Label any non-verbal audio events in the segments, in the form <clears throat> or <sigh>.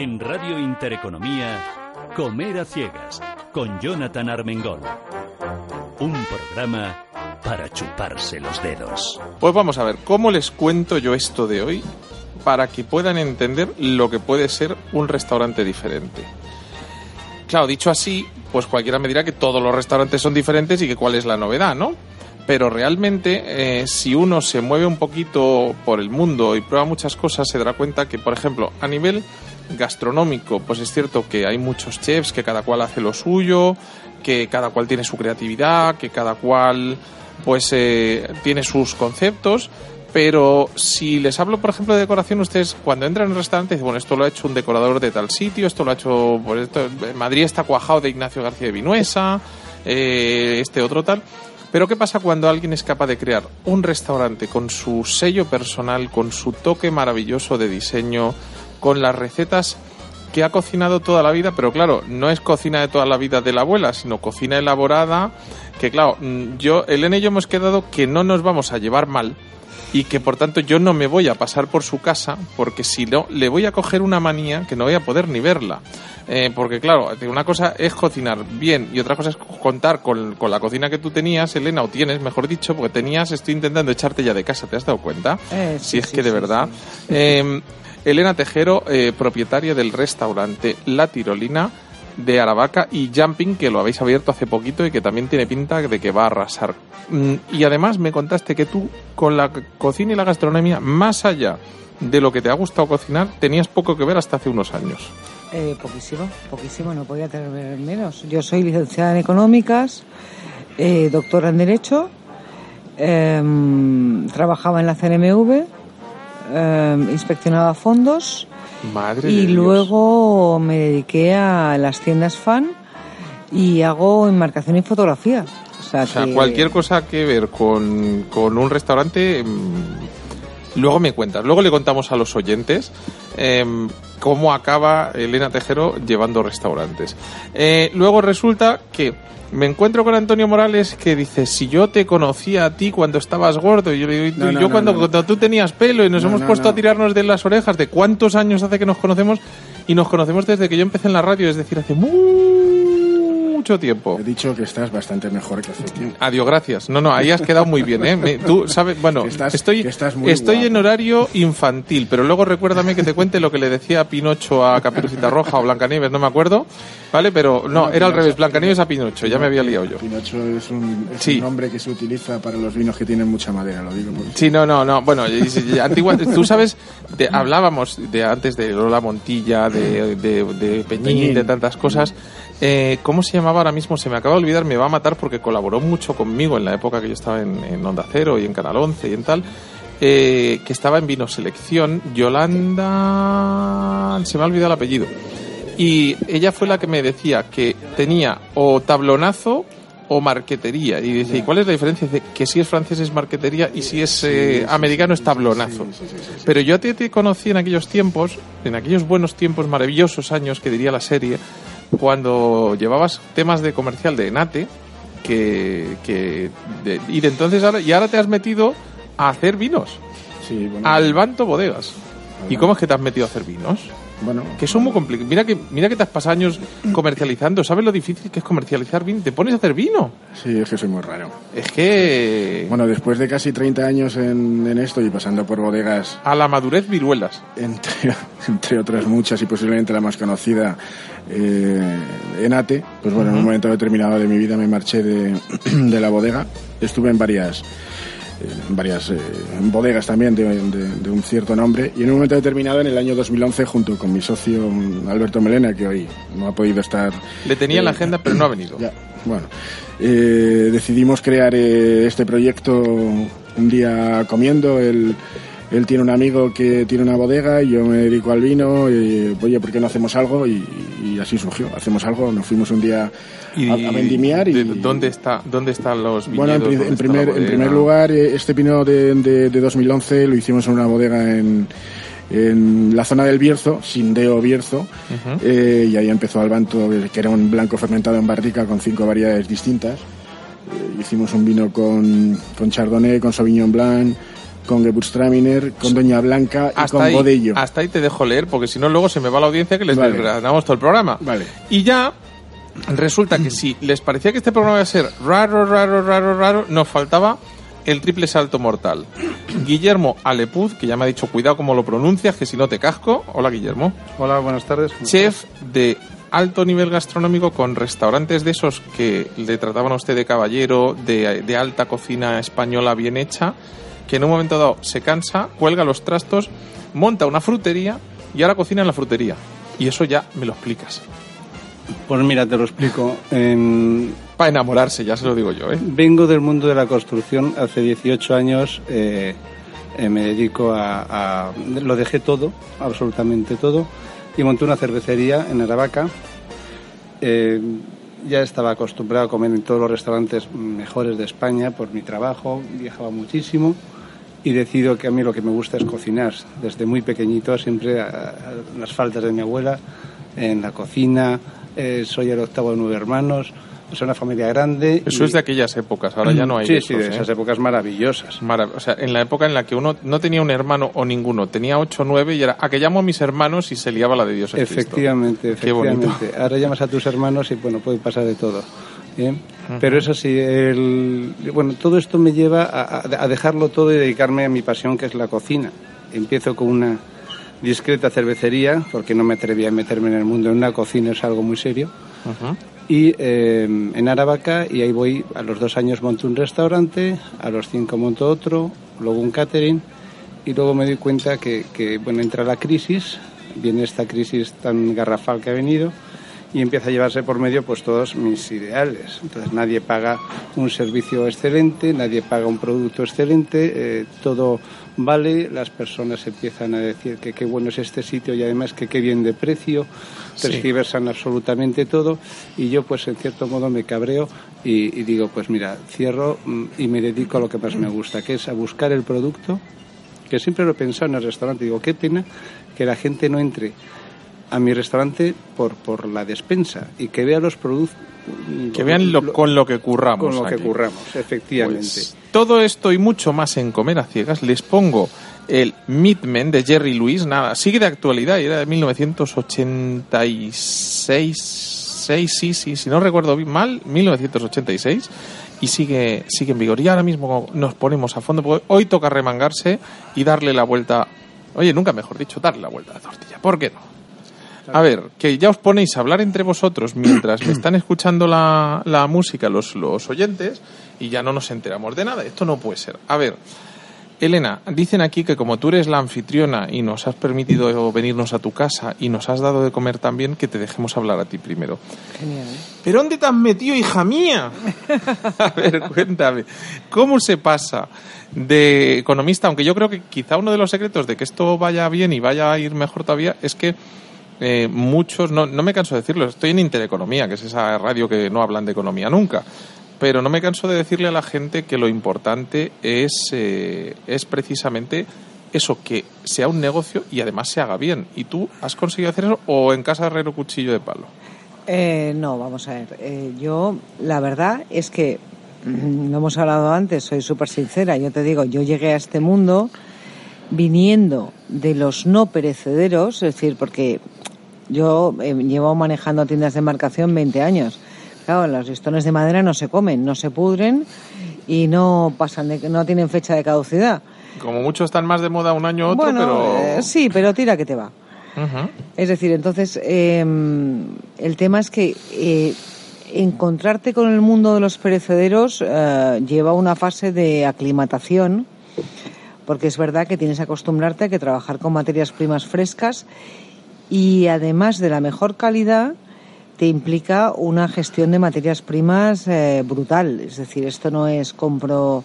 En Radio Intereconomía, Comer a Ciegas, con Jonathan Armengol. Un programa para chuparse los dedos. Pues vamos a ver, ¿cómo les cuento yo esto de hoy para que puedan entender lo que puede ser un restaurante diferente? Claro, dicho así, pues cualquiera me dirá que todos los restaurantes son diferentes y que cuál es la novedad, ¿no? Pero realmente, eh, si uno se mueve un poquito por el mundo y prueba muchas cosas, se dará cuenta que, por ejemplo, a nivel gastronómico, pues es cierto que hay muchos chefs que cada cual hace lo suyo, que cada cual tiene su creatividad, que cada cual pues eh, tiene sus conceptos, pero si les hablo, por ejemplo, de decoración, ustedes cuando entran en un restaurante dicen, bueno, esto lo ha hecho un decorador de tal sitio, esto lo ha hecho, pues esto, Madrid está cuajado de Ignacio García de Vinuesa, eh, este otro tal. Pero ¿qué pasa cuando alguien es capaz de crear un restaurante con su sello personal, con su toque maravilloso de diseño, con las recetas que ha cocinado toda la vida, pero claro, no es cocina de toda la vida de la abuela, sino cocina elaborada, que claro, mm, yo, Elena y yo hemos quedado que no nos vamos a llevar mal y que por tanto yo no me voy a pasar por su casa porque si no le voy a coger una manía que no voy a poder ni verla. Eh, porque claro, una cosa es cocinar bien y otra cosa es contar con, con, la cocina que tú tenías, Elena, o tienes, mejor dicho, porque tenías, estoy intentando echarte ya de casa, ¿te has dado cuenta? Eh, si es que de verdad. Eh, Elena Tejero, eh, propietaria del restaurante La Tirolina de Aravaca y Jumping, que lo habéis abierto hace poquito y que también tiene pinta de que va a arrasar. Mm, Y además me contaste que tú, con la cocina y la gastronomía, más allá de lo que te ha gustado cocinar, tenías poco que ver hasta hace unos años. Eh, poquísimo, poquísimo, no podía tener menos. Yo soy licenciada en Económicas, eh, doctora en Derecho, eh, trabajaba en la CNMV, eh, inspeccionaba fondos Madre y de Dios. luego me dediqué a las tiendas fan y hago enmarcación y fotografía. O sea, O sea, que- cualquier cosa que ver con, con un restaurante, mm, luego me cuentas. Luego le contamos a los oyentes em, cómo acaba Elena Tejero llevando restaurantes. Eh, luego resulta que me encuentro con Antonio Morales que dice, si yo te conocía a ti cuando estabas gordo, y yo "Y tú- No, no, yo no, cuando, cuando tú tenías pelo y nos No, hemos puesto a tirarnos de las orejas, de cuántos años hace que nos conocemos, y nos conocemos desde que yo empecé en la radio, es decir, hace mucho tiempo. He dicho que estás bastante mejor que hace tiempo. Adiós, gracias. No, no, ahí has quedado muy bien, ¿eh? Me- tú sabes, bueno, <laughs> Que estás- estoy, que estás muy estoy guapo. en horario infantil, pero luego recuérdame que te cuente lo que le decía Pinocho a Caperucita Roja o Blancanieves, no me acuerdo, ¿vale? Pero no, era al revés, Blancanieves a Pinocho, ya me había liado yo. Pinocho es un, es Sí. un nombre que se utiliza para los vinos que tienen mucha madera, lo digo. porque- Sí, no, no, no. Bueno, antigua, tú sabes, de- hablábamos de antes de Lola Montilla, de, de, de Peñín, Peñín. de tantas cosas. Eh, ¿Cómo se llamaba ahora mismo? Se me acaba de olvidar, me va a matar porque colaboró mucho conmigo en la época que yo estaba en, en Onda Cero y en Canal 11 y en tal. eh, que estaba en Vino Selección, Yolanda. Se me ha olvidado el apellido. Y ella fue la que me decía que tenía o tablonazo o marquetería. Y dice, ¿y cuál es la diferencia? Dice que si es francés es marquetería y si es eh, americano es tablonazo. Pero yo a ti te conocí en aquellos tiempos, en aquellos buenos tiempos, maravillosos años que diría la serie, cuando llevabas temas de comercial de Enate, que, que de- y de entonces ahora, y ahora te has metido a hacer vinos, Sí, bueno, al Banto Bodegas. ¿Y cómo es que te has metido a hacer vinos? Bueno, Que son muy complicados. Mira que, mira que te has pasado años comercializando. ¿Sabes lo difícil que es comercializar vino? Te pones a hacer vino. sí, es que soy muy raro. Es que Bueno, después de casi 30 años en, en esto y pasando por bodegas, a la madurez viruelas. entre, <laughs> entre otras muchas y posiblemente la más conocida, eh, Enate, pues bueno, en un momento determinado de mi vida me marché de, <clears throat> de la bodega. Estuve en varias, en varias eh, bodegas también de, de- de un cierto nombre y en un momento determinado, en el año 2011, junto con mi socio Alberto Melena, que hoy no ha podido estar Le tenía en la Eh, agenda, pero no ha venido. ya, bueno, eh, decidimos crear eh, este proyecto un día comiendo. Él, él tiene un amigo que tiene una bodega y yo me dedico al vino. Y, Oye, ¿por qué no hacemos algo? Y, y así surgió. Hacemos algo. Nos fuimos un día a, a vendimiar y de- ¿dónde, está, ¿Dónde están los viñedos? bueno, en, pri- ¿Dónde en primer, en primer lugar, eh, este pino de, de- de 2011 lo hicimos en una bodega en, en la zona del Bierzo, Sindeo Bierzo, Ujú. eh, y ahí empezó Albanto, que era un blanco fermentado en barrica con cinco variedades distintas. Eh, hicimos un vino con, con Chardonnay, con Sauvignon Blanc, con Gewürztraminer, con Doña Blanca y Hasta con ahí, Godillo. hasta ahí te dejo leer, porque si no luego se me va la audiencia que les Vale. desgranamos todo el programa. Vale. Y ya resulta que si les parecía que este programa iba a ser raro, raro, raro, raro, nos faltaba el triple salto mortal. <clears throat> Guillermo Alepuz, que ya me ha dicho cuidado cómo lo pronuncias, que si no te casco. Hola Guillermo. Hola, buenas tardes. Chef de alto nivel gastronómico con restaurantes de esos que le trataban a usted de caballero, de, de alta cocina española bien hecha, que en un momento dado se cansa, cuelga los trastos, monta una frutería y ahora cocina en la frutería. Y eso ya me lo explicas. Pues mira, te lo explico. En- Para enamorarse, ya se lo digo yo, ¿eh? Vengo del mundo de la construcción. Hace 18 años eh, eh, me dedico a, a- Lo dejé todo, absolutamente todo, y monté una cervecería en Aravaca. Eh, ya estaba acostumbrado a comer en todos los restaurantes mejores de España por mi trabajo, viajaba muchísimo y decido que a mí lo que me gusta es cocinar. Desde muy pequeñito, siempre a, a las faltas de mi abuela, en la cocina, eh, soy el octavo de nueve hermanos, es una familia grande. Eso y- es de aquellas épocas, ahora ya no hay Sí, sí, de ¿eh? esas épocas maravillosas. Marav- o sea, en la época en la que uno no tenía un hermano o ninguno, tenía ocho o nueve y era a que llamo a mis hermanos y se liaba la de Dios. es Cristo. Efectivamente, Qué bonito. efectivamente. Ahora llamas a tus hermanos y bueno, puede pasar de todo. ¿eh? Pero eso sí, el, bueno, todo esto me lleva a dejarlo todo y dedicarme a mi pasión, que es la cocina. Empiezo con una discreta cervecería, porque no me atrevía a meterme en el mundo en una cocina, es algo muy serio. Y eh, en Aravaca, y ahí voy, a los dos años monto un restaurante, a los cinco monto otro, luego un catering, y luego me doy cuenta que, que, bueno, entra la crisis, viene esta crisis tan garrafal que ha venido, y empieza a llevarse por medio pues todos mis ideales. Entonces nadie paga un servicio excelente, nadie paga un producto excelente, eh, todo vale, las personas empiezan a decir que qué bueno es este sitio y además que qué bien de precio, Sí. tergiversan absolutamente todo y yo pues en cierto modo me cabreo y, y digo pues mira, cierro mm, y me dedico a lo que más me gusta, que es a buscar el producto, que siempre lo he pensado en el restaurante, digo qué pena que la gente no entre a mi restaurante por, por la despensa y que vea los productos. Que vean lo- con lo que curramos. Con lo que curramos, efectivamente. Pues, todo esto y mucho más en Comer a Ciegas les pongo el Meatman de Jerry Lewis, nada, sigue de actualidad, y era de 1986, seis, sí, sí, si no recuerdo bien mal, 1986, y sigue, sigue en vigor. Y ahora mismo nos ponemos a fondo, porque hoy toca remangarse y darle la vuelta, oye, nunca mejor dicho, darle la vuelta a la tortilla, ¿por qué no? A ver, que ya os ponéis a hablar entre vosotros mientras me están escuchando la, la música los, los oyentes y ya no nos enteramos de nada. Esto no puede ser. A ver, Elena, dicen aquí que como tú eres la anfitriona y nos has permitido venirnos a tu casa y nos has dado de comer también, que te dejemos hablar a ti primero. Genial. ¿Pero dónde te has metido, hija mía? <laughs> A ver, cuéntame, ¿cómo se pasa de economista? Aunque yo creo que quizá uno de los secretos de que esto vaya bien y vaya a ir mejor todavía es que eh, muchos, no, no me canso de decirlo, estoy en Intereconomía, que es esa radio que no hablan de economía nunca, pero no me canso de decirle a la gente que lo importante es, eh, es precisamente eso, que sea un negocio y además se haga bien. ¿Y tú has conseguido hacer eso o en casa herrero cuchillo de palo? Eh, no, vamos a ver. Eh, yo, la verdad es que, mm, lo hemos hablado antes, soy súper sincera. Yo te digo, yo llegué a este mundo viniendo de los no perecederos, es decir, porque yo eh, llevo manejando tiendas de marcación 20 años. Claro, los listones de madera no se comen, no se pudren y no pasan de, no tienen fecha de caducidad. Como muchos están más de moda un año u otro, bueno, pero... eh, sí, pero tira que te va. Es decir, entonces, eh, el tema es que eh, encontrarte con el mundo de los perecederos eh, lleva una fase de aclimatación, porque es verdad que tienes que acostumbrarte a que trabajar con materias primas frescas y además de la mejor calidad te implica una gestión de materias primas eh, brutal. Es decir, esto no es compro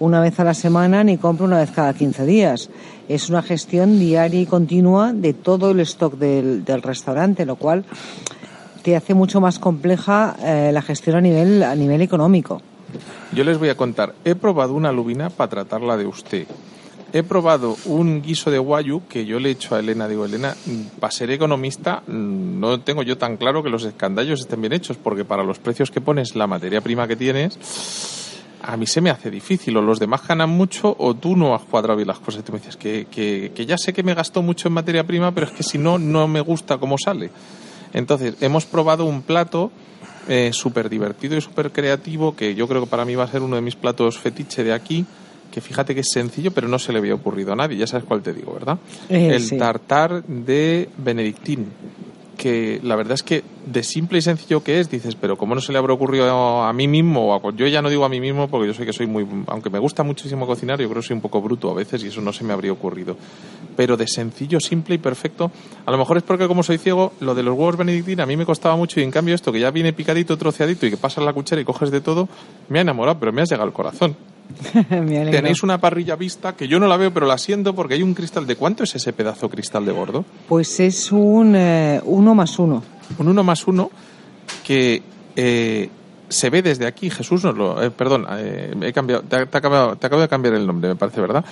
una vez a la semana ni compro una vez cada 15 días. Es una gestión diaria y continua de todo el stock del, del restaurante, lo cual te hace mucho más compleja eh, la gestión a nivel, a nivel económico. Yo les voy a contar. He probado una lubina para tratarla de usted. He probado un guiso de guayu que yo le he hecho a Elena. Digo, Elena, para ser economista mm, no tengo yo tan claro que los escandallos estén bien hechos, porque para los precios que pones, la materia prima que tienes, a mí se me hace difícil, o los demás ganan mucho o tú no has cuadrado bien las cosas. Tú me dices que, que, que ya sé que me gastó mucho en materia prima, pero es que si no, no me gusta cómo sale. Entonces, hemos probado un plato eh, súper divertido y súper creativo que yo creo que para mí va a ser uno de mis platos fetiche de aquí, que fíjate que es sencillo, pero no se le había ocurrido a nadie. Ya sabes cuál te digo, ¿verdad? Eh, el sí. tartar de Benedictín. Que la verdad es que de simple y sencillo que es, dices, pero ¿cómo no se le habrá ocurrido a mí mismo? O a- yo ya no digo a mí mismo porque yo sé que soy muy. Aunque me gusta muchísimo cocinar, yo creo que soy un poco bruto a veces y eso no se me habría ocurrido. Pero de sencillo, simple y perfecto. A lo mejor es porque, como soy ciego, lo de los huevos Benedictín a mí me costaba mucho y en cambio esto que ya viene picadito, troceadito y que pasas la cuchara y coges de todo, me ha enamorado, pero me has llegado al corazón. <laughs> Tenéis una parrilla vista que yo no la veo, pero la siento porque hay un cristal. ¿De cuánto es ese pedazo cristal de gordo? Pues es un eh, uno más uno. Un uno más uno que eh, se ve desde aquí. Jesús nos lo. eh, perdón, eh, he cambiado, te, te acabo, te acabo de cambiar el nombre, me parece, ¿verdad?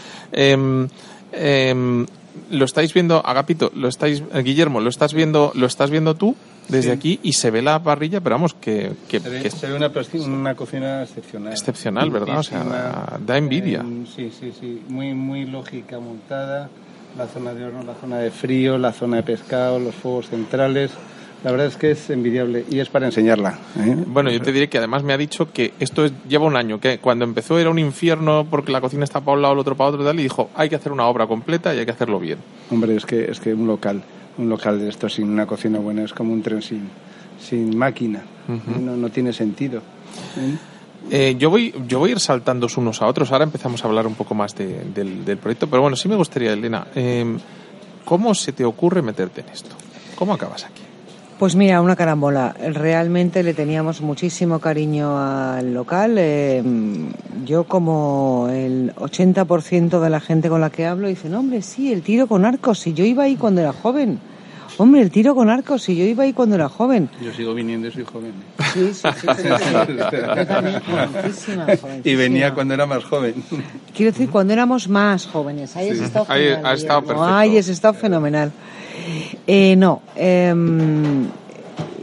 Em, em, lo estáis viendo, Agapito, lo estáis, eh, Guillermo, lo estás viendo, lo estás viendo tú desde Sí. aquí y se ve la parrilla, pero vamos, que, que- Se ve, que se ve una, cocina excepcional. excepcional, ¿verdad? O sea, da envidia. eh, sí, sí, sí. Muy, muy lógica montada. La zona de horno, la zona de frío, la zona de pescado, los fuegos centrales. La verdad es que es envidiable y es para enseñarla. ¿eh? Bueno, yo te diré que además me ha dicho que esto es- lleva un año, que cuando empezó era un infierno porque la cocina está para un lado, el otro para otro y tal, y dijo, hay que hacer una obra completa y hay que hacerlo bien. Hombre, es que, es que un local, un local de esto sin una cocina buena es como un tren sin, sin máquina. no, no tiene sentido. ¿eh? Eh, yo, voy, yo voy a ir saltando unos a otros, ahora empezamos a hablar un poco más de- del, del proyecto, pero bueno, sí me gustaría, Elena, ¿cómo se te ocurre meterte en esto? ¿Cómo acabas aquí? Pues mira, una carambola. Realmente le teníamos muchísimo cariño al local. Eh, yo como el 80% de la gente con la que hablo dicen, hombre, sí, el tiro con arcos, si yo iba ahí cuando era joven. Hombre, el tiro con arcos, si yo iba ahí cuando era joven. Yo sigo viniendo y soy joven. Sí, sí, sí. sí, sí. Yo también, jovencísima, Y venía cuando era más joven. Quiero decir, cuando éramos más jóvenes. Ahí has estado Ahí fenomenal. Ahí has estado fenomenal. Eh, no. em,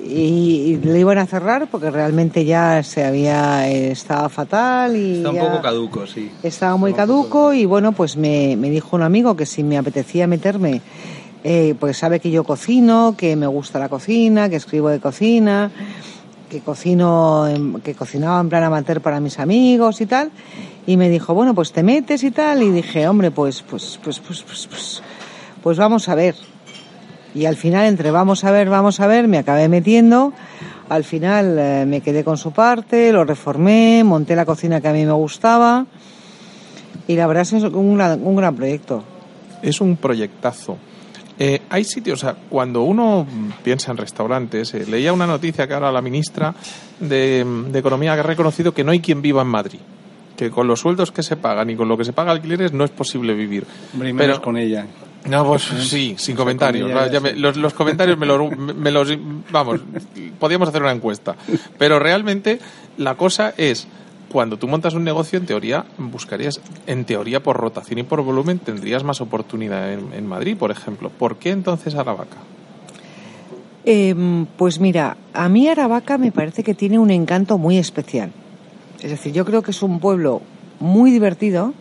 y, y le iban a cerrar porque realmente ya se había eh, estaba fatal y Está un poco caduco, sí. estaba muy caduco y bueno pues me, me dijo un amigo que si me apetecía meterme eh, porque sabe que yo cocino que me gusta la cocina que escribo de cocina que cocino que cocinaba en plan amateur para mis amigos y tal y me dijo bueno pues te metes y tal y dije hombre pues pues pues pues pues pues, pues vamos a ver y al final, entre vamos a ver, vamos a ver, me acabé metiendo. Al final eh, me quedé con su parte, lo reformé, monté la cocina que a mí me gustaba. Y la verdad es que es un gran, un gran proyecto. Es un proyectazo. Eh, hay sitios, o sea, cuando uno piensa en restaurantes, eh, leía una noticia que ahora la ministra de, de Economía ha reconocido que no hay quien viva en Madrid. Que con los sueldos que se pagan y con lo que se paga alquileres no es posible vivir. Hombre, y menos Pero- con ella. No, pues sí, sin comentarios. Ya me- los, los comentarios me los, me los- Vamos, podríamos hacer una encuesta. Pero realmente la cosa es, cuando tú montas un negocio, en teoría, buscarías, en teoría, por rotación y por volumen, tendrías más oportunidad en, en Madrid, por ejemplo. ¿Por qué entonces Aravaca? Em, pues mira, a mí Aravaca me parece que tiene un encanto muy especial. Es decir, yo creo que es un pueblo muy divertido,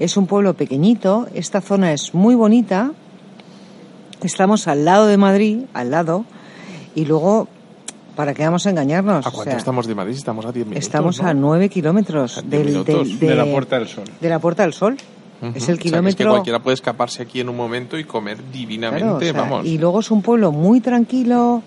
es un pueblo pequeñito, esta zona es muy bonita, estamos al lado de Madrid, al lado, y luego, ¿para qué vamos a engañarnos? ¿A O cuánto sea, estamos de Madrid? Estamos a 10 minutos. Estamos ¿no? a nueve kilómetros Diez del, minutos. del- De la Puerta del Sol. de la Puerta del Sol. Es O sea, el que kilómetro. es que cualquiera puede escaparse aquí en un momento y comer divinamente, Claro, o sea, vamos. Y luego es un pueblo muy tranquilo,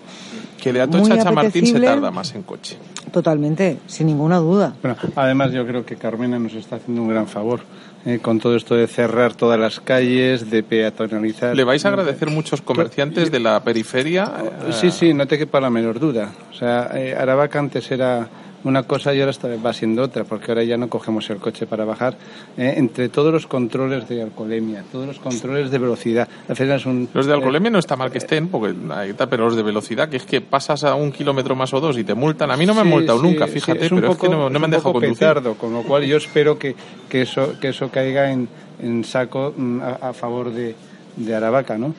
Que de Atocha a Chamartín se tarda más en coche. totalmente, sin ninguna duda. Bueno, además yo creo que Carmena nos está haciendo un gran favor eh, con todo esto de cerrar todas las calles, de peatonalizar. Le vais a agradecer muchos comerciantes de la periferia. Sí, sí, no te quepa la menor duda. O sea, eh, Aravaca antes era una cosa y ahora está, va siendo otra, porque ahora ya no cogemos el coche para bajar. eh, entre todos los controles de alcoholemia, todos los controles de velocidad. Es un, Los de eh, alcoholemia no está mal que estén, porque ahí está, pero los de velocidad, que es que pasas a un kilómetro más o dos y te multan. A mí no me han Sí, multado sí, nunca, sí, fíjate, es un pero poco- es que no, no es me han dejado conducir. petardo, con lo cual yo espero que, que eso que eso caiga en, en saco mm, a, a favor de, de Aravaca, ¿no?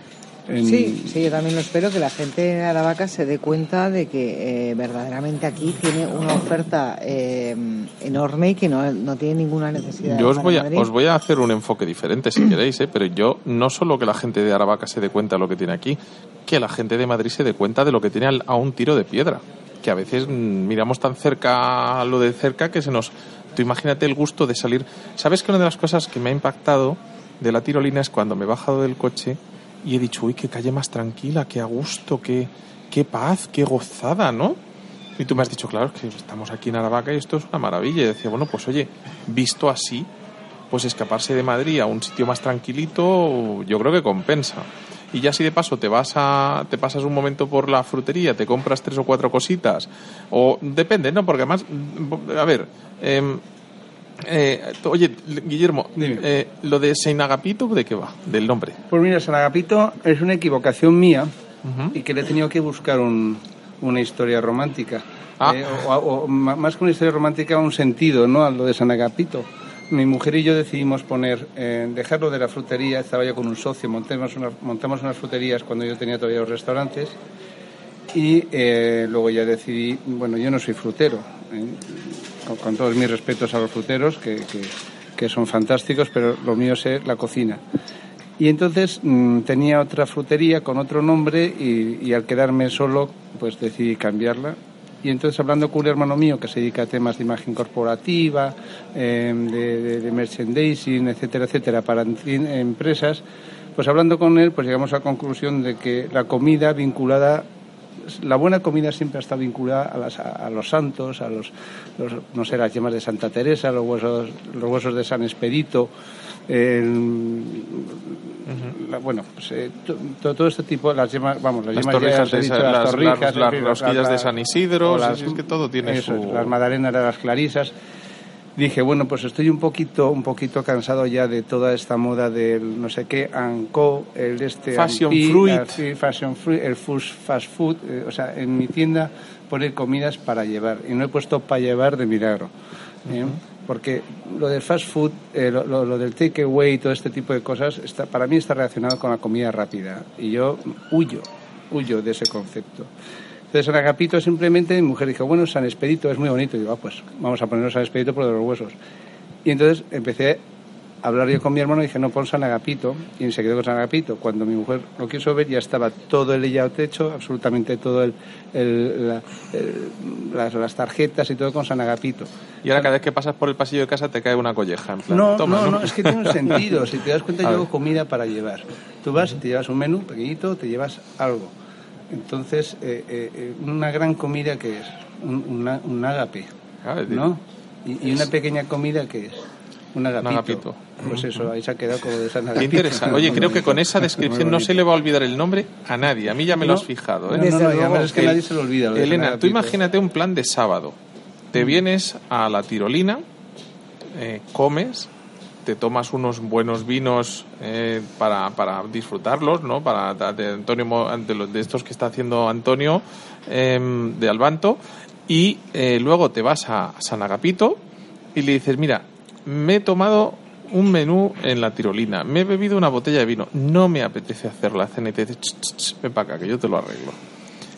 En- Sí, sí, yo también lo espero que la gente de Aravaca se dé cuenta de que eh, verdaderamente aquí tiene una oferta eh, enorme y que no, no tiene ninguna necesidad. Yo os voy, a, Madrid. os voy a hacer un enfoque diferente si <clears throat> queréis, ¿eh? pero yo no solo que la gente de Aravaca se dé cuenta de lo que tiene aquí, que la gente de Madrid se dé cuenta de lo que tiene a un tiro de piedra. Que a veces mm, miramos tan cerca lo de cerca que se nos. Tú imagínate el gusto de salir. ¿Sabes que una de las cosas que me ha impactado de la tirolina es cuando me he bajado del coche y he dicho, uy, qué calle más tranquila, qué a gusto, qué, qué paz, qué gozada, ¿no? Y tú me has dicho, claro, que estamos aquí en Aravaca y esto es una maravilla. Y decía, bueno, pues oye, visto así, pues escaparse de Madrid a un sitio más tranquilito, yo creo que compensa. Y ya si de paso te vas a, te pasas un momento por la frutería, te compras tres o cuatro cositas, o depende, ¿no? Porque además, a ver, em, eh, oye, Guillermo, Dime. eh, lo de Saint Agapito, ¿de qué va? Del nombre. Pues mira, San Agapito es una equivocación mía Ujú. y que le he tenido que buscar un- una historia romántica. Ah. Eh, o, o ma- más que una historia romántica, un sentido, ¿no? A lo de San Agapito. Mi mujer y yo decidimos poner, eh, dejarlo de la frutería, estaba yo con un socio, montamos, unas- montamos unas fruterías cuando yo tenía todavía los restaurantes y eh, luego ya decidí, bueno, yo no soy frutero, ¿eh? Con, todos mis respetos a los fruteros, que, que- son fantásticos, pero lo mío es la cocina. Y entonces mm, tenía otra frutería con otro nombre y, al quedarme solo, pues decidí cambiarla. Y entonces hablando con un hermano mío que se dedica a temas de imagen corporativa, eh, de, de- merchandising, etcétera, etcétera, para empresas, pues hablando con él, pues llegamos a la conclusión de que la comida vinculada la buena comida siempre está vinculada a, las- a los santos, a los, los, no sé, las yemas de Santa Teresa, los huesos, los huesos de San Expedito, el- la- bueno, pues, eh, to- to- todo este tipo, las yemas, vamos, las, Las yemas ya torrijas de dicho, Sa- las- torrijas, las- las rosquillas de San Isidro, o sí, sí, es que todo tiene eso, su- Las magdalenas de las clarisas. Dije, bueno, pues estoy un poquito, un poquito cansado ya de toda esta moda del no sé qué, Anco, el este... Fashion Ampi, fruit. fashion fruit, el fast food, eh, o sea, en mi tienda poner comidas para llevar y no he puesto para llevar de milagro. ¿eh? Porque lo del fast food, eh, lo, lo- lo del takeaway y todo este tipo de cosas, está, para mí está relacionado con la comida rápida y yo huyo, huyo de ese concepto. Entonces, en Agapito simplemente mi mujer dijo, bueno, San Expedito es muy bonito. Y digo, ah, pues vamos a ponernos San Expedito por de los huesos. Y entonces empecé a hablar yo con mi hermano y dije, no, pon San Agapito. Y se quedó con San Agapito. Cuando mi mujer lo quiso ver, ya estaba todo el layout hecho, absolutamente todo el, el- la- el- las, las tarjetas y todo con San Agapito. Y ahora cada vez que pasas por el pasillo de casa te cae una colleja. En plan, No, toma, no, no, es que tiene un <laughs> sentido. Si te das cuenta, yo hago comida para llevar. Tú vas y te llevas un menú pequeñito, te llevas algo. Entonces, eh, eh, eh, una gran comida que es un, una- un ágape, Ah, ¿no? Y, y una pequeña comida que es un agapito. agapito. Pues eso, ahí se ha quedado como de San Qué Agapito. interesante. Oye, creo que con esa <laughs> descripción no se le va a olvidar el nombre a nadie. A mí ya me lo has fijado. No, ¿eh? no, no, luego. es que El- nadie se lo olvida. lo Elena, tú imagínate un plan de sábado. Te Mm. vienes a la tirolina, eh, comes, te tomas unos buenos vinos eh, para, para disfrutarlos, ¿no? Para de Antonio de, los- de estos que está haciendo Antonio em, de Albanto y eh, luego te vas a San Agapito y le dices, mira, me he tomado un menú en la tirolina, me he bebido una botella de vino, no me apetece hacer la cena y te dice, "Ch, ch, ch, ven para acá, que yo te lo arreglo.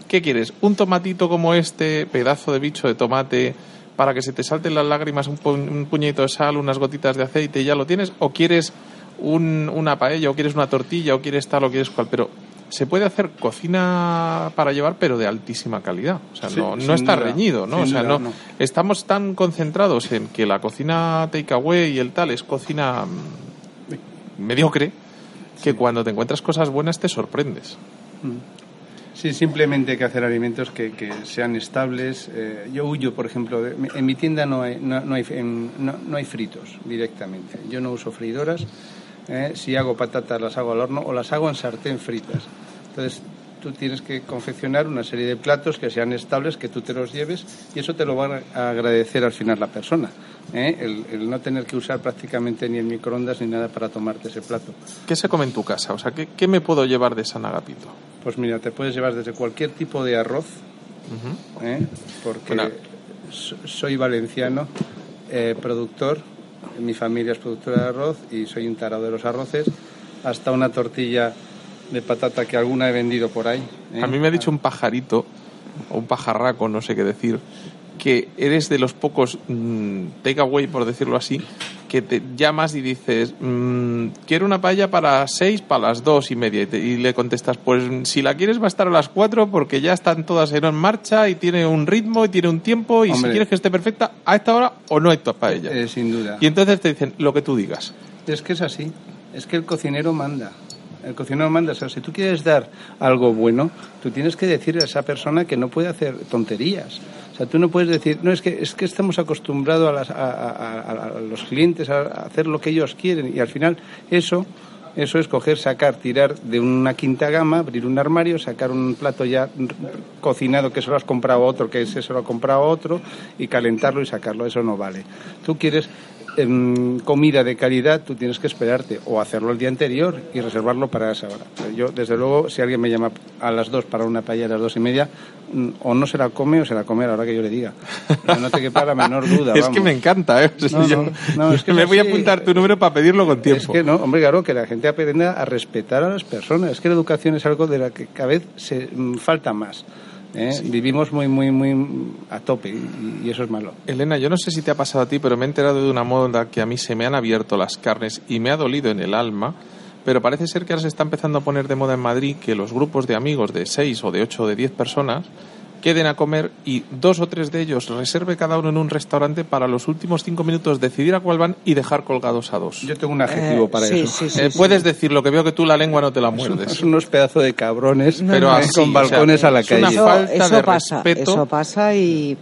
¿Qué quieres? ¿Un tomatito como este, pedazo de bicho de tomate, para que se te salten las lágrimas, un, pu- un puñito de sal, unas gotitas de aceite y ya lo tienes? ¿O quieres un- una paella, o quieres una tortilla, o quieres tal, o quieres cual? Pero se puede hacer cocina para llevar, pero de altísima calidad. O sea, Sí, no, está duda, reñido, ¿no? o sea, duda, no, no. Estamos tan concentrados en que la cocina takeaway y el tal es cocina mm, mediocre que cuando te encuentras cosas buenas te sorprendes. Sí, simplemente hay que hacer alimentos que, que sean estables. Eh, yo huyo, por ejemplo, de- en mi tienda no hay, no, hay, no, hay fritos directamente. Yo no uso freidoras. eh, si hago patatas las hago al horno o las hago en sartén fritas. Entonces tú tienes que confeccionar una serie de platos que sean estables, que tú te los lleves y eso te lo va a agradecer al final la persona. eh, El, el no tener que usar prácticamente ni el microondas ni nada para tomarte ese plato. ¿Qué se come en tu casa? O sea, ¿qué, qué me puedo llevar de San Agapito? Pues mira, te puedes llevar desde cualquier tipo de arroz, ¿eh? porque Bueno. soy valenciano, eh, productor, mi familia es productora de arroz y soy un tarado de los arroces, hasta una tortilla de patata que alguna he vendido por ahí. ¿eh? A mí me ha dicho un pajarito, o un pajarraco, no sé qué decir, que eres de los pocos mm, takeaway, por decirlo así, que te llamas y dices, mm, quiero una paella para seis, para las dos y media. Y, te- y le contestas, pues si la quieres va a estar a las cuatro porque ya están todas en marcha y tiene un ritmo y tiene un tiempo y Hombre. si quieres que esté perfecta, a esta hora o no hay paella. Eh, sin duda. Y entonces te dicen lo que tú digas. Es que es así. Es que el cocinero manda. El cocinero manda. O sea, si tú quieres dar algo bueno, tú tienes que decirle a esa persona que no puede hacer tonterías. O sea, tú no puedes decir, no, es que, es que estamos acostumbrados a, a- los clientes a, hacer lo que ellos quieren y al final eso, eso es coger, sacar, tirar de una quinta gama, abrir un armario, sacar un plato ya cocinado que se lo has comprado a otro, que ese se lo ha comprado a otro y calentarlo y sacarlo. Eso no vale. Tú quieres em, comida de calidad, tú tienes que esperarte o hacerlo el día anterior y reservarlo para esa hora. Yo, desde luego, si alguien me llama a las dos para una paella a las dos y media, mm, o no se la come o se la come a la hora que yo le diga. No te quepa la menor <laughs> duda. es vamos. que me encanta, ¿eh? O sea, No, <laughs> yo- no, no, es que <laughs> me voy a apuntar tu número para pedirlo con tiempo. Es que no, hombre, claro, que la gente aprenda a respetar a las personas. Es que la educación es algo de la que cada vez se mm, falta más. ¿Eh? Vivimos muy, muy, muy a tope y, y eso es malo. Elena, yo no sé si te ha pasado a ti, pero me he enterado de una moda que a mí se me han abierto las carnes y me ha dolido en el alma. Pero parece ser que ahora se está empezando a poner de moda en Madrid que los grupos de amigos de seis o de ocho o de diez personas queden a comer y dos o tres de ellos reserve cada uno en un restaurante para los últimos cinco minutos decidir a cuál van y dejar colgados a dos. Yo tengo un adjetivo Eh, para sí, eso. sí, sí, Eh, sí. puedes decir lo que veo que tú la lengua no te la muerdes. Son unos pedazos de cabrones Pero así, con o balcones sea, a la es una calle. Eso, falta eso de pasa, respeto. eso pasa y,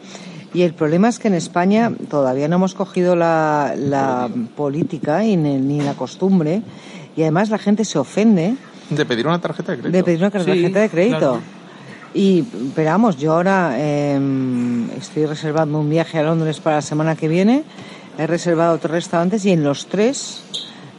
y el problema es que en España todavía no hemos cogido la, la política y ni, ni la costumbre y además la gente se ofende De pedir una tarjeta de crédito. de pedir una Sí, tarjeta de crédito. claro. Y, pero vamos, yo ahora em, estoy reservando un viaje a Londres para la semana que viene. He reservado tres restaurantes y en los tres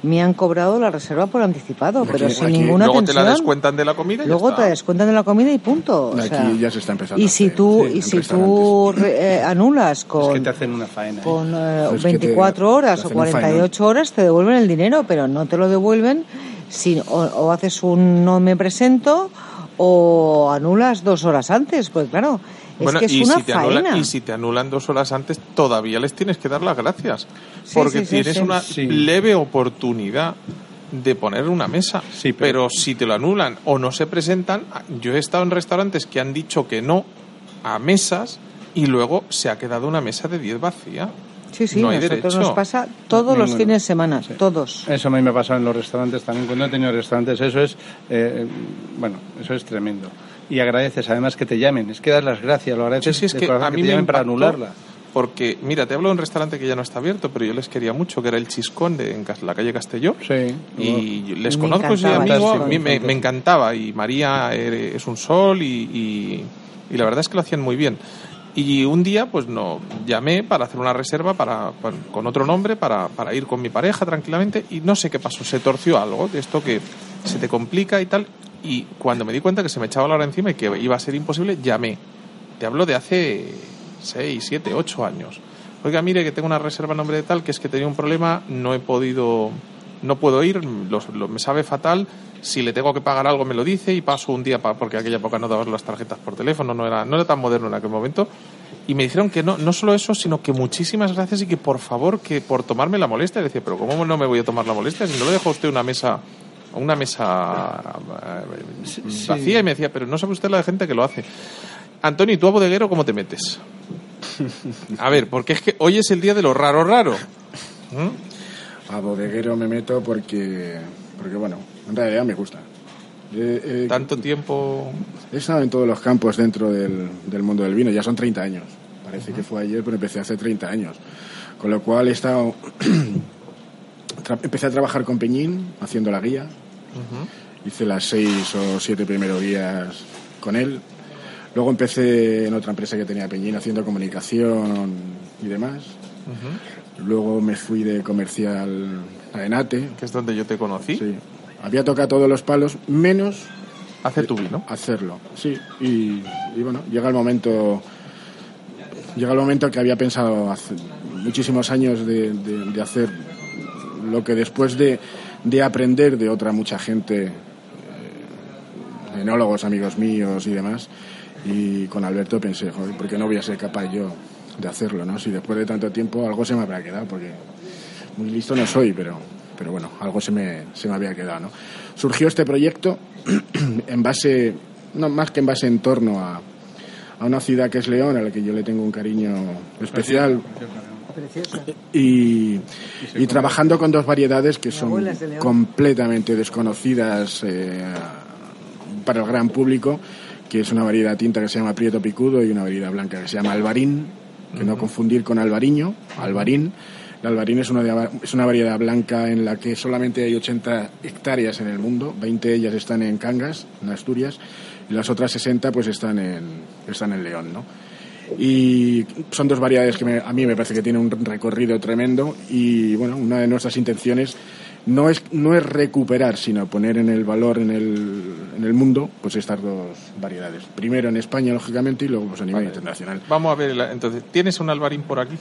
me han cobrado la reserva por anticipado, Aquí- pero sin aquí- ninguna Luego te la tensión. descuentan de la comida y ya Luego está. te descuentan de la comida y punto. o Aquí sea, ya se está empezando Y si hacer, tú, sí, y si tú re- eh, anulas Es con, que te hacen una faena. ¿eh? con eh, Es que te- 24 horas te o hacen un faenón. 48 horas, te devuelven el dinero, pero no te lo devuelven si o, o haces un no me presento o anulas dos horas antes. Pues claro, es Bueno, que es y, una si te anulan, faena. y si te anulan dos horas antes, todavía les tienes que dar las gracias. Sí, porque sí, sí, tienes sí. una Sí. leve oportunidad de poner una mesa. Sí, pero... pero- si te lo anulan o no se presentan, yo he estado en restaurantes que han dicho que no a mesas y luego se ha quedado una mesa de 10 vacía. Sí, sí, no hay nosotros derecho. nos pasa todos los fines de semana, todos. Eso a mí me ha pasado en los restaurantes también. Cuando he tenido restaurantes, eso es, eh, bueno, eso es tremendo. Y agradeces además que te llamen. Es que das las gracias, lo Sí, agradeces sí, es de que a mí te me llamen para anularla. Porque, mira, te hablo de un restaurante que ya no está abierto, pero yo les quería mucho, que era el Chiscón de en Cas- la calle Castelló. Sí. y les Me conozco, soy encantaba amigo, a mí me, me encantaba y María eh, es un sol y, y- y la verdad es que lo hacían muy bien. Y un día, pues no, llamé para hacer una reserva para, con otro nombre para, para ir con mi pareja tranquilamente y no sé qué pasó, se torció algo de esto que se te complica y tal. Y cuando me di cuenta que se me echaba la hora encima y que iba a ser imposible, llamé. Te hablo de hace 6, 7, 8 años. Oiga, mire que tengo una reserva a nombre de tal, que es que tenía un problema, no he podido, no puedo ir, me sabe fatal. Si le tengo que pagar algo me lo dice y paso un día, pa- porque aquella época no daban las tarjetas por teléfono, no era, no era tan moderno en aquel momento. Y me dijeron que no, no solo eso, sino que muchísimas gracias y que por favor, que por tomarme la molestia. Decía, pero ¿cómo no me voy a tomar la molestia si no le deja usted una mesa una mesa eh, vacía y me decía, pero no sabe usted la de gente que lo hace. Antonio, ¿y tú a bodeguero cómo te metes? <laughs> A ver, porque es que hoy es el día de lo raro raro. <laughs> ¿Mm? A bodeguero me meto porque, porque bueno, en realidad me gusta. Eh, eh, Tanto tiempo. He estado en todos los campos dentro del, del mundo del vino, ya son 30 años. Parece que fue ayer, pero empecé hace 30 años. Con lo cual he estado. <clears throat> empecé a trabajar con Peñín, haciendo la guía. Hice las seis o siete primeros días con él. Luego empecé en otra empresa que tenía Peñín haciendo comunicación y demás. Luego me fui de comercial a Enate. que es donde yo te conocí, Sí. Había tocado todos los palos, menos hace tu vino. hacerlo, sí. Y, y bueno, llega el momento, llega el momento que había pensado hace muchísimos años de, de- de hacer lo que después de, de aprender de otra mucha gente eh, enólogos, amigos míos y demás. Y con Alberto pensé, joder, ¿por qué no voy a ser capaz yo de hacerlo, no? Si después de tanto tiempo algo se me habrá quedado, porque muy listo no soy, pero, pero bueno, algo se me, se me había quedado, ¿no? Surgió este proyecto <clears throat> en base, no más que en base en torno a, a una ciudad que es León, a la que yo le tengo un cariño especial. Y, y trabajando con dos variedades que son completamente desconocidas eh, para el gran público, que es una variedad tinta que se llama Prieto Picudo y una variedad blanca que se llama Albarín, que no confundir con Albariño, Albarín. El albarín es una, es una variedad blanca en la que solamente hay 80 hectáreas en el mundo, 20 de ellas están en Cangas, en Asturias, y las otras 60 pues están en, están en León, ¿no? Y son dos variedades que me- a mí me parece que tienen un recorrido tremendo y bueno, una de nuestras intenciones no es, no es recuperar, sino poner en el valor en el, en el mundo pues estas dos variedades. Primero en España, lógicamente, y luego pues a nivel Vale. internacional. Vamos a ver, entonces, ¿tienes un albarín por aquí?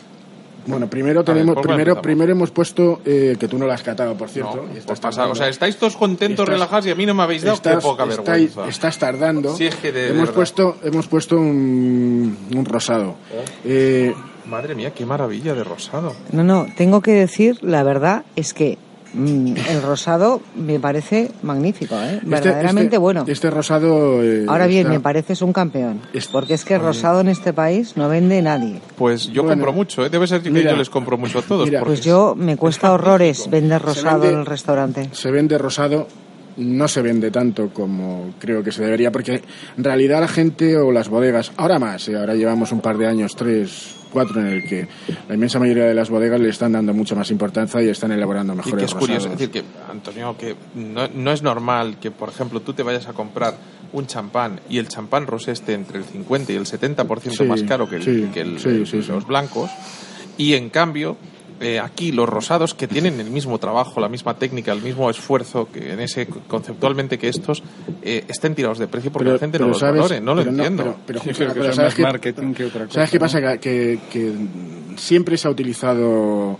Bueno, primero tenemos, ¿por cuál primero, primero hemos puesto eh, que tú no lo has catado, por cierto. No, y pues estás o sea, estáis todos contentos, Estás- relajados y a mí no me habéis dado Estás- qué poca estáis- vergüenza. estás tardando. Sí, es que de hemos puesto, hemos puesto un, un rosado. Eh, Madre mía, qué maravilla de rosado. No, no, tengo que decir, la verdad es que el rosado me parece magnífico, ¿eh? este- verdaderamente este- bueno. Este rosado. eh, Ahora bien, está- me pareces un campeón, Es- porque es que rosado en este país no vende nadie. Pues yo Bueno, compro mucho, ¿eh? debe ser que mira, yo les compro mucho a todos. mira, Pues yo me cuesta horrores vender rosado vende- en el restaurante. se vende rosado, no se vende tanto como creo que se debería, porque en realidad la gente o las bodegas, ahora más, eh, ahora llevamos un par de años, tres, cuatro, en el que la inmensa mayoría de las bodegas le están dando mucha más importancia y están elaborando Y mejores que es curioso, es rosados. decir, que, Antonio, que no, no es normal que, por ejemplo, tú te vayas a comprar un champán y el champán rosé esté entre el 50 y el 70% Sí, más caro que, el- sí, que el- sí. los blancos. Y en cambio, eh, aquí los rosados que tienen el mismo trabajo, la misma técnica, el mismo esfuerzo que en ese conceptualmente que estos eh, estén tirados de precio porque la gente no los sabes- valore. No lo pero entiendo. pero- pero Sí, justo- creo que pero es ¿sabes marketing que otra cosa. ¿Sabes qué pasa? Que, que, que siempre se ha utilizado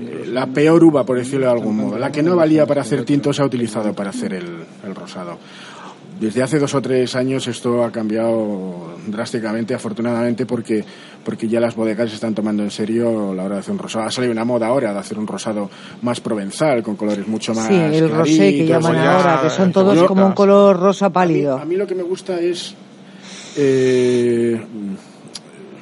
eh, la peor uva, por decirlo de algún modo. La que no valía para hacer tinto se ha utilizado para hacer el, el rosado. Desde hace dos o tres años esto ha cambiado drásticamente, afortunadamente, porque, porque ya las bodegas se están tomando en serio la hora de hacer un rosado. Ha salido una moda ahora de hacer un rosado más provenzal, con colores mucho más Sí, el rosé que llaman ahora, que son todos como un color rosa a mí, pálido. a mí lo que me gusta es eh,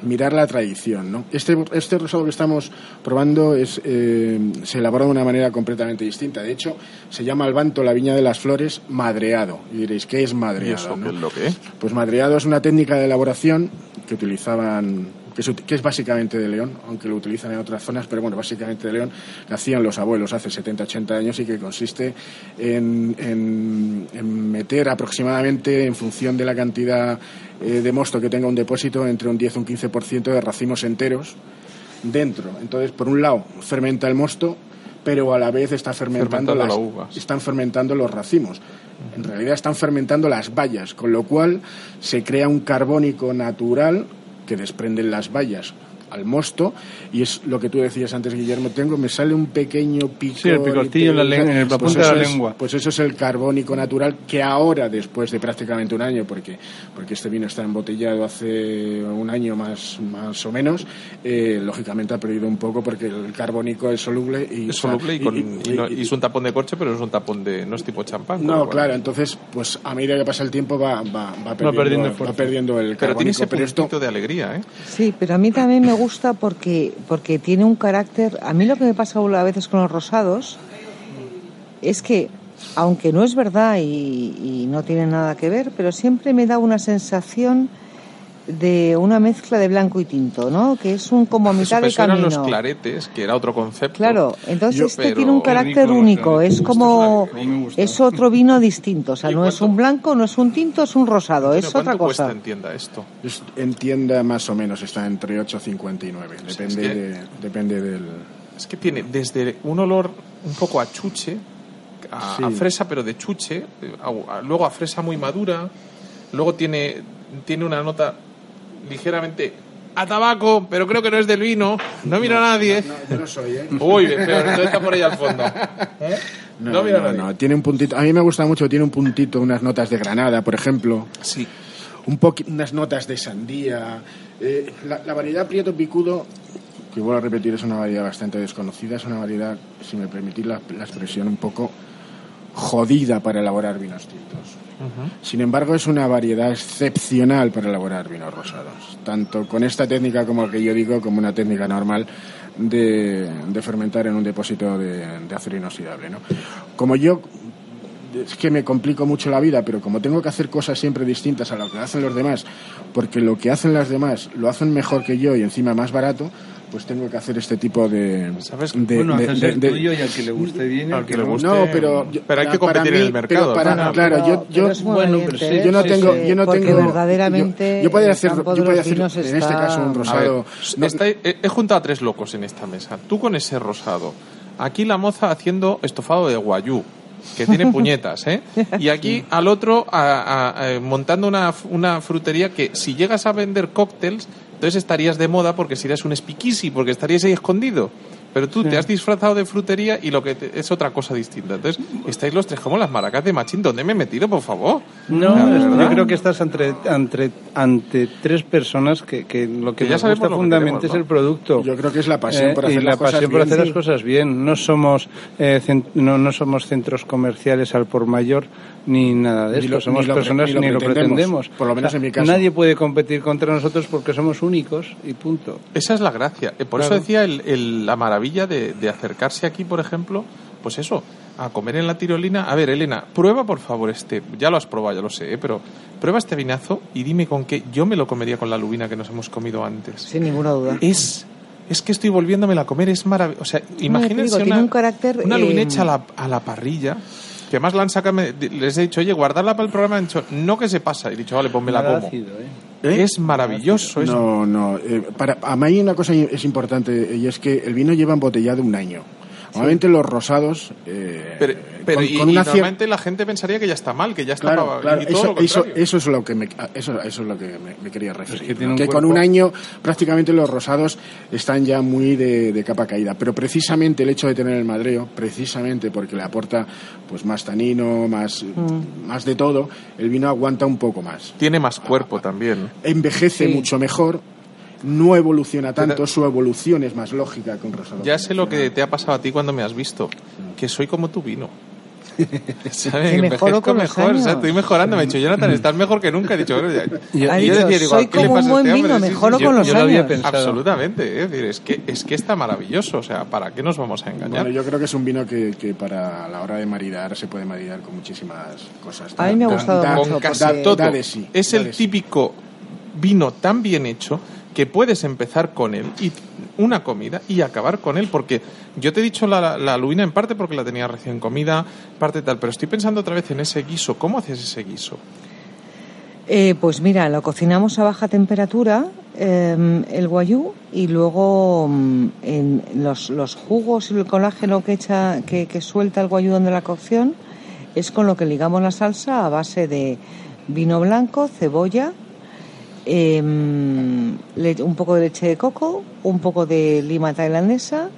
mirar la tradición. ¿no? Este, este rosado que estamos probando es, eh, se elabora de una manera completamente distinta. De hecho, se llama Albanto la viña de las flores madreado. Y diréis, ¿qué es ¿Y madreado? eso no? qué es lo que es? Pues madreado es una técnica de elaboración que utilizaban, que es, ut- que es básicamente de León, aunque lo utilizan en otras zonas, pero bueno, básicamente de León, que hacían los abuelos hace 70, 80 años y que consiste en, en- en meter aproximadamente, en función de la cantidad eh, de mosto que tenga un depósito, entre un 10 y un 15% de racimos enteros dentro. Entonces, por un lado, fermenta el mosto, pero a la vez está fermentando, las, están fermentando los racimos. En realidad están fermentando las bayas, con lo cual se crea un carbónico natural que desprenden las bayas al mosto y es lo que tú decías antes Guillermo tengo me sale un pequeño pico Sí, el picorcillo en la len- en el- la punta de la es- lengua. pues eso es el carbónico natural que ahora, después de prácticamente un año, porque, porque este vino está embotellado hace un año más, más o menos, eh, lógicamente ha perdido un poco porque el carbónico es soluble y, Es soluble y, con- y- y no- y es un tapón de corche, pero es un tapón de. no es tipo champán. no, cual- claro, entonces, pues a medida que pasa el tiempo va, va, va perdiendo, perdiendo va perdiendo el Pero tiene carbónico. ese Pero esto, de alegría, ¿eh? Sí, pero a mí también me gusta porque, porque tiene un carácter. A mí lo que me pasa a veces con los rosados es que, aunque no es verdad y, y no tiene nada que ver, pero siempre me da una sensación de una mezcla de blanco y tinto, ¿no? Que es un como a mitad de Eso eran camino. los claretes, que era otro concepto. Claro, entonces Yo- este tiene un carácter rico, único, es como es otro vino distinto, o sea, ¿Y no es cuánto- un blanco, no es un tinto, es un rosado, es ¿cuánto otra cosa. en tienda esto? es- en tienda más o menos está entre 8,59. Depende, es que- de- depende del... Es que tiene desde un olor un poco a chuche, a, Sí. a fresa, pero de chuche, eh, a- a- luego a fresa muy madura, luego tiene, tiene una nota ligeramente a tabaco, pero creo que no es del vino. No mira a nadie. No, yo no soy, ¿eh? Uy, pero no está por ahí al fondo. <laughs> ¿Eh? No, No, mira a no, nadie. no, tiene un puntito. A mí me gusta mucho, tiene un puntito, unas notas de granada, por ejemplo. Sí. un poqui- unas notas de sandía. Eh, la, la variedad Prieto Picudo, que vuelvo a repetir, es una variedad bastante desconocida, es una variedad, si me permitís la, la expresión, un poco jodida para elaborar vinos tintos. Sin embargo, es una variedad excepcional para elaborar vinos rosados, tanto con esta técnica como que yo digo, como una técnica normal de, de fermentar en un depósito de, de acero inoxidable. ¿no? Como yo es que me complico mucho la vida, pero como tengo que hacer cosas siempre distintas a lo que hacen los demás, porque lo que hacen las demás lo hacen mejor que yo y encima más barato, pues tengo que hacer este tipo de... ¿Sabes? de- bueno, de- haces de- el tuyo y al que le guste bien. y Al al que que le no. guste. No, pero... yo- Pero hay que para competir mí- en el mercado, pero para- claro. claro, yo, Pero- yo, pero es muy bueno, valiente, pero sí, yo no Sí, tengo, sí, yo no tengo, verdaderamente yo, yo podría hacer, yo podría hacer en este caso un ver, rosado. no- está- he, he juntado a tres locos en esta mesa. Tú con ese rosado. Aquí la moza haciendo estofado de guayú, que tiene <laughs> puñetas, ¿eh? Y aquí al otro a- a- a- montando una, una frutería que si llegas a vender cócteles, entonces estarías de moda porque serías un speakeasy, porque estarías ahí escondido. Pero tú te has disfrazado de frutería y lo que te- es otra cosa distinta. Entonces, estáis los tres como las maracas de Machín. ¿Dónde me he metido, por favor? No, La yo creo que estás ante, ante, ante tres personas que, que lo que, Que ya nos gusta fundamentalmente es el producto. Yo creo que es la pasión Eh, por y hacer la las cosas pasión por bien. hacer Sí. las cosas bien. No somos eh, no, no somos centros comerciales al por mayor ni nada de Ni esto. lo- somos ni personas ni ni lo pretendemos, por lo menos en mi caso. Nadie puede competir contra nosotros porque somos únicos y punto. Esa es la gracia. Eh, Por Claro. eso decía el- el- la maravilla de, de acercarse aquí, por ejemplo, pues eso, a comer en la tirolina. A ver, Elena, prueba por favor este. Ya lo has probado, ya lo sé, ¿eh? pero prueba este vinazo y dime con qué. Yo me lo comería con la lubina que nos hemos comido antes. Sin ninguna duda. Es. Es que estoy volviéndomela a comer, es maravilloso. O sea, imagínense digo, una, tiene un carácter, una eh, lubina hecha a la, a la parrilla. Que además la han sacado, me- les he dicho, oye, guardarla para el programa. Han dicho, no que se pasa. Y he dicho, vale, pues me la como. ¿eh? ¿Eh? Es maravilloso. Es No, no. eh, para, a mí hay una cosa es importante y es que el vino lleva embotellado un año. Normalmente los rosados. eh, Pero, pero con, y, con y una normalmente la gente pensaría que ya está mal, que ya está Claro, y todo eso, lo eso, es lo que me, eso, eso es lo que me, me quería referir. que tiene ¿no? un que con un año prácticamente los rosados están ya muy de, de capa caída. Pero precisamente el hecho de tener el madreo, precisamente porque le aporta pues más tanino, más, Mm. más de todo, el vino aguanta un poco más. Tiene más cuerpo también. Envejece Sí. mucho mejor, no evoluciona tanto, su evolución es más lógica que un rosado. Ya sé lo que te ha pasado a ti cuando me has visto, que soy como tu vino. <laughs> ¿Sabes? Que mejoro Envejezco con los mejor, o sea, años. estoy mejorando. Me ha dicho, Jonathan, estás mejor que nunca. He dicho, bueno, ya- Yo- Ha y yo dicho, decía, digo, soy ¿qué le como pasa un a buen este hombre? vino, Sí, sí, mejoro con yo- los yo lo había años. pensado. Absolutamente, es decir, es que, es que está maravilloso, o sea, ¿para qué nos vamos a engañar? Bueno, yo creo que es un vino que, que para la hora de maridar se puede maridar con muchísimas cosas. A mí me ha gustado da- mucho con todo. da de sí, es da el de sí. típico vino tan bien hecho que puedes empezar con él y una comida y acabar con él porque yo te he dicho la, la lubina en parte porque la tenía recién comida parte tal pero estoy pensando otra vez en ese guiso ¿cómo haces ese guiso? Eh, pues mira, lo cocinamos a baja temperatura, eh, el guayú, y luego mm, en los, los jugos y el colágeno que, echa, que, que suelta el guayú de la cocción es con lo que ligamos la salsa a base de vino blanco, cebolla, eh, le- un poco de leche de coco, un poco de lima tailandesa,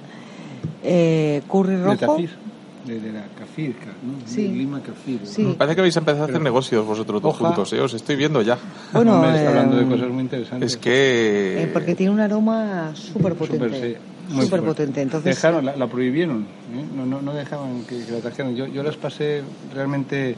eh, curry rojo. de, de la kafir, ca- ¿no? Sí. De Lima kafir. ¿no? Sí. parece que habéis empezado a hacer negocios vosotros dos Oja. juntos ¿eh? os estoy viendo ya Bueno, Hombre, está hablando de eh, cosas muy interesantes. es que Eh, porque tiene un aroma súper Súper, potente. sí, muy Súper potente. Entonces, Dejaron, la, la prohibieron, ¿eh? no, no, no dejaban que, que la trajeran. Yo, yo las pasé realmente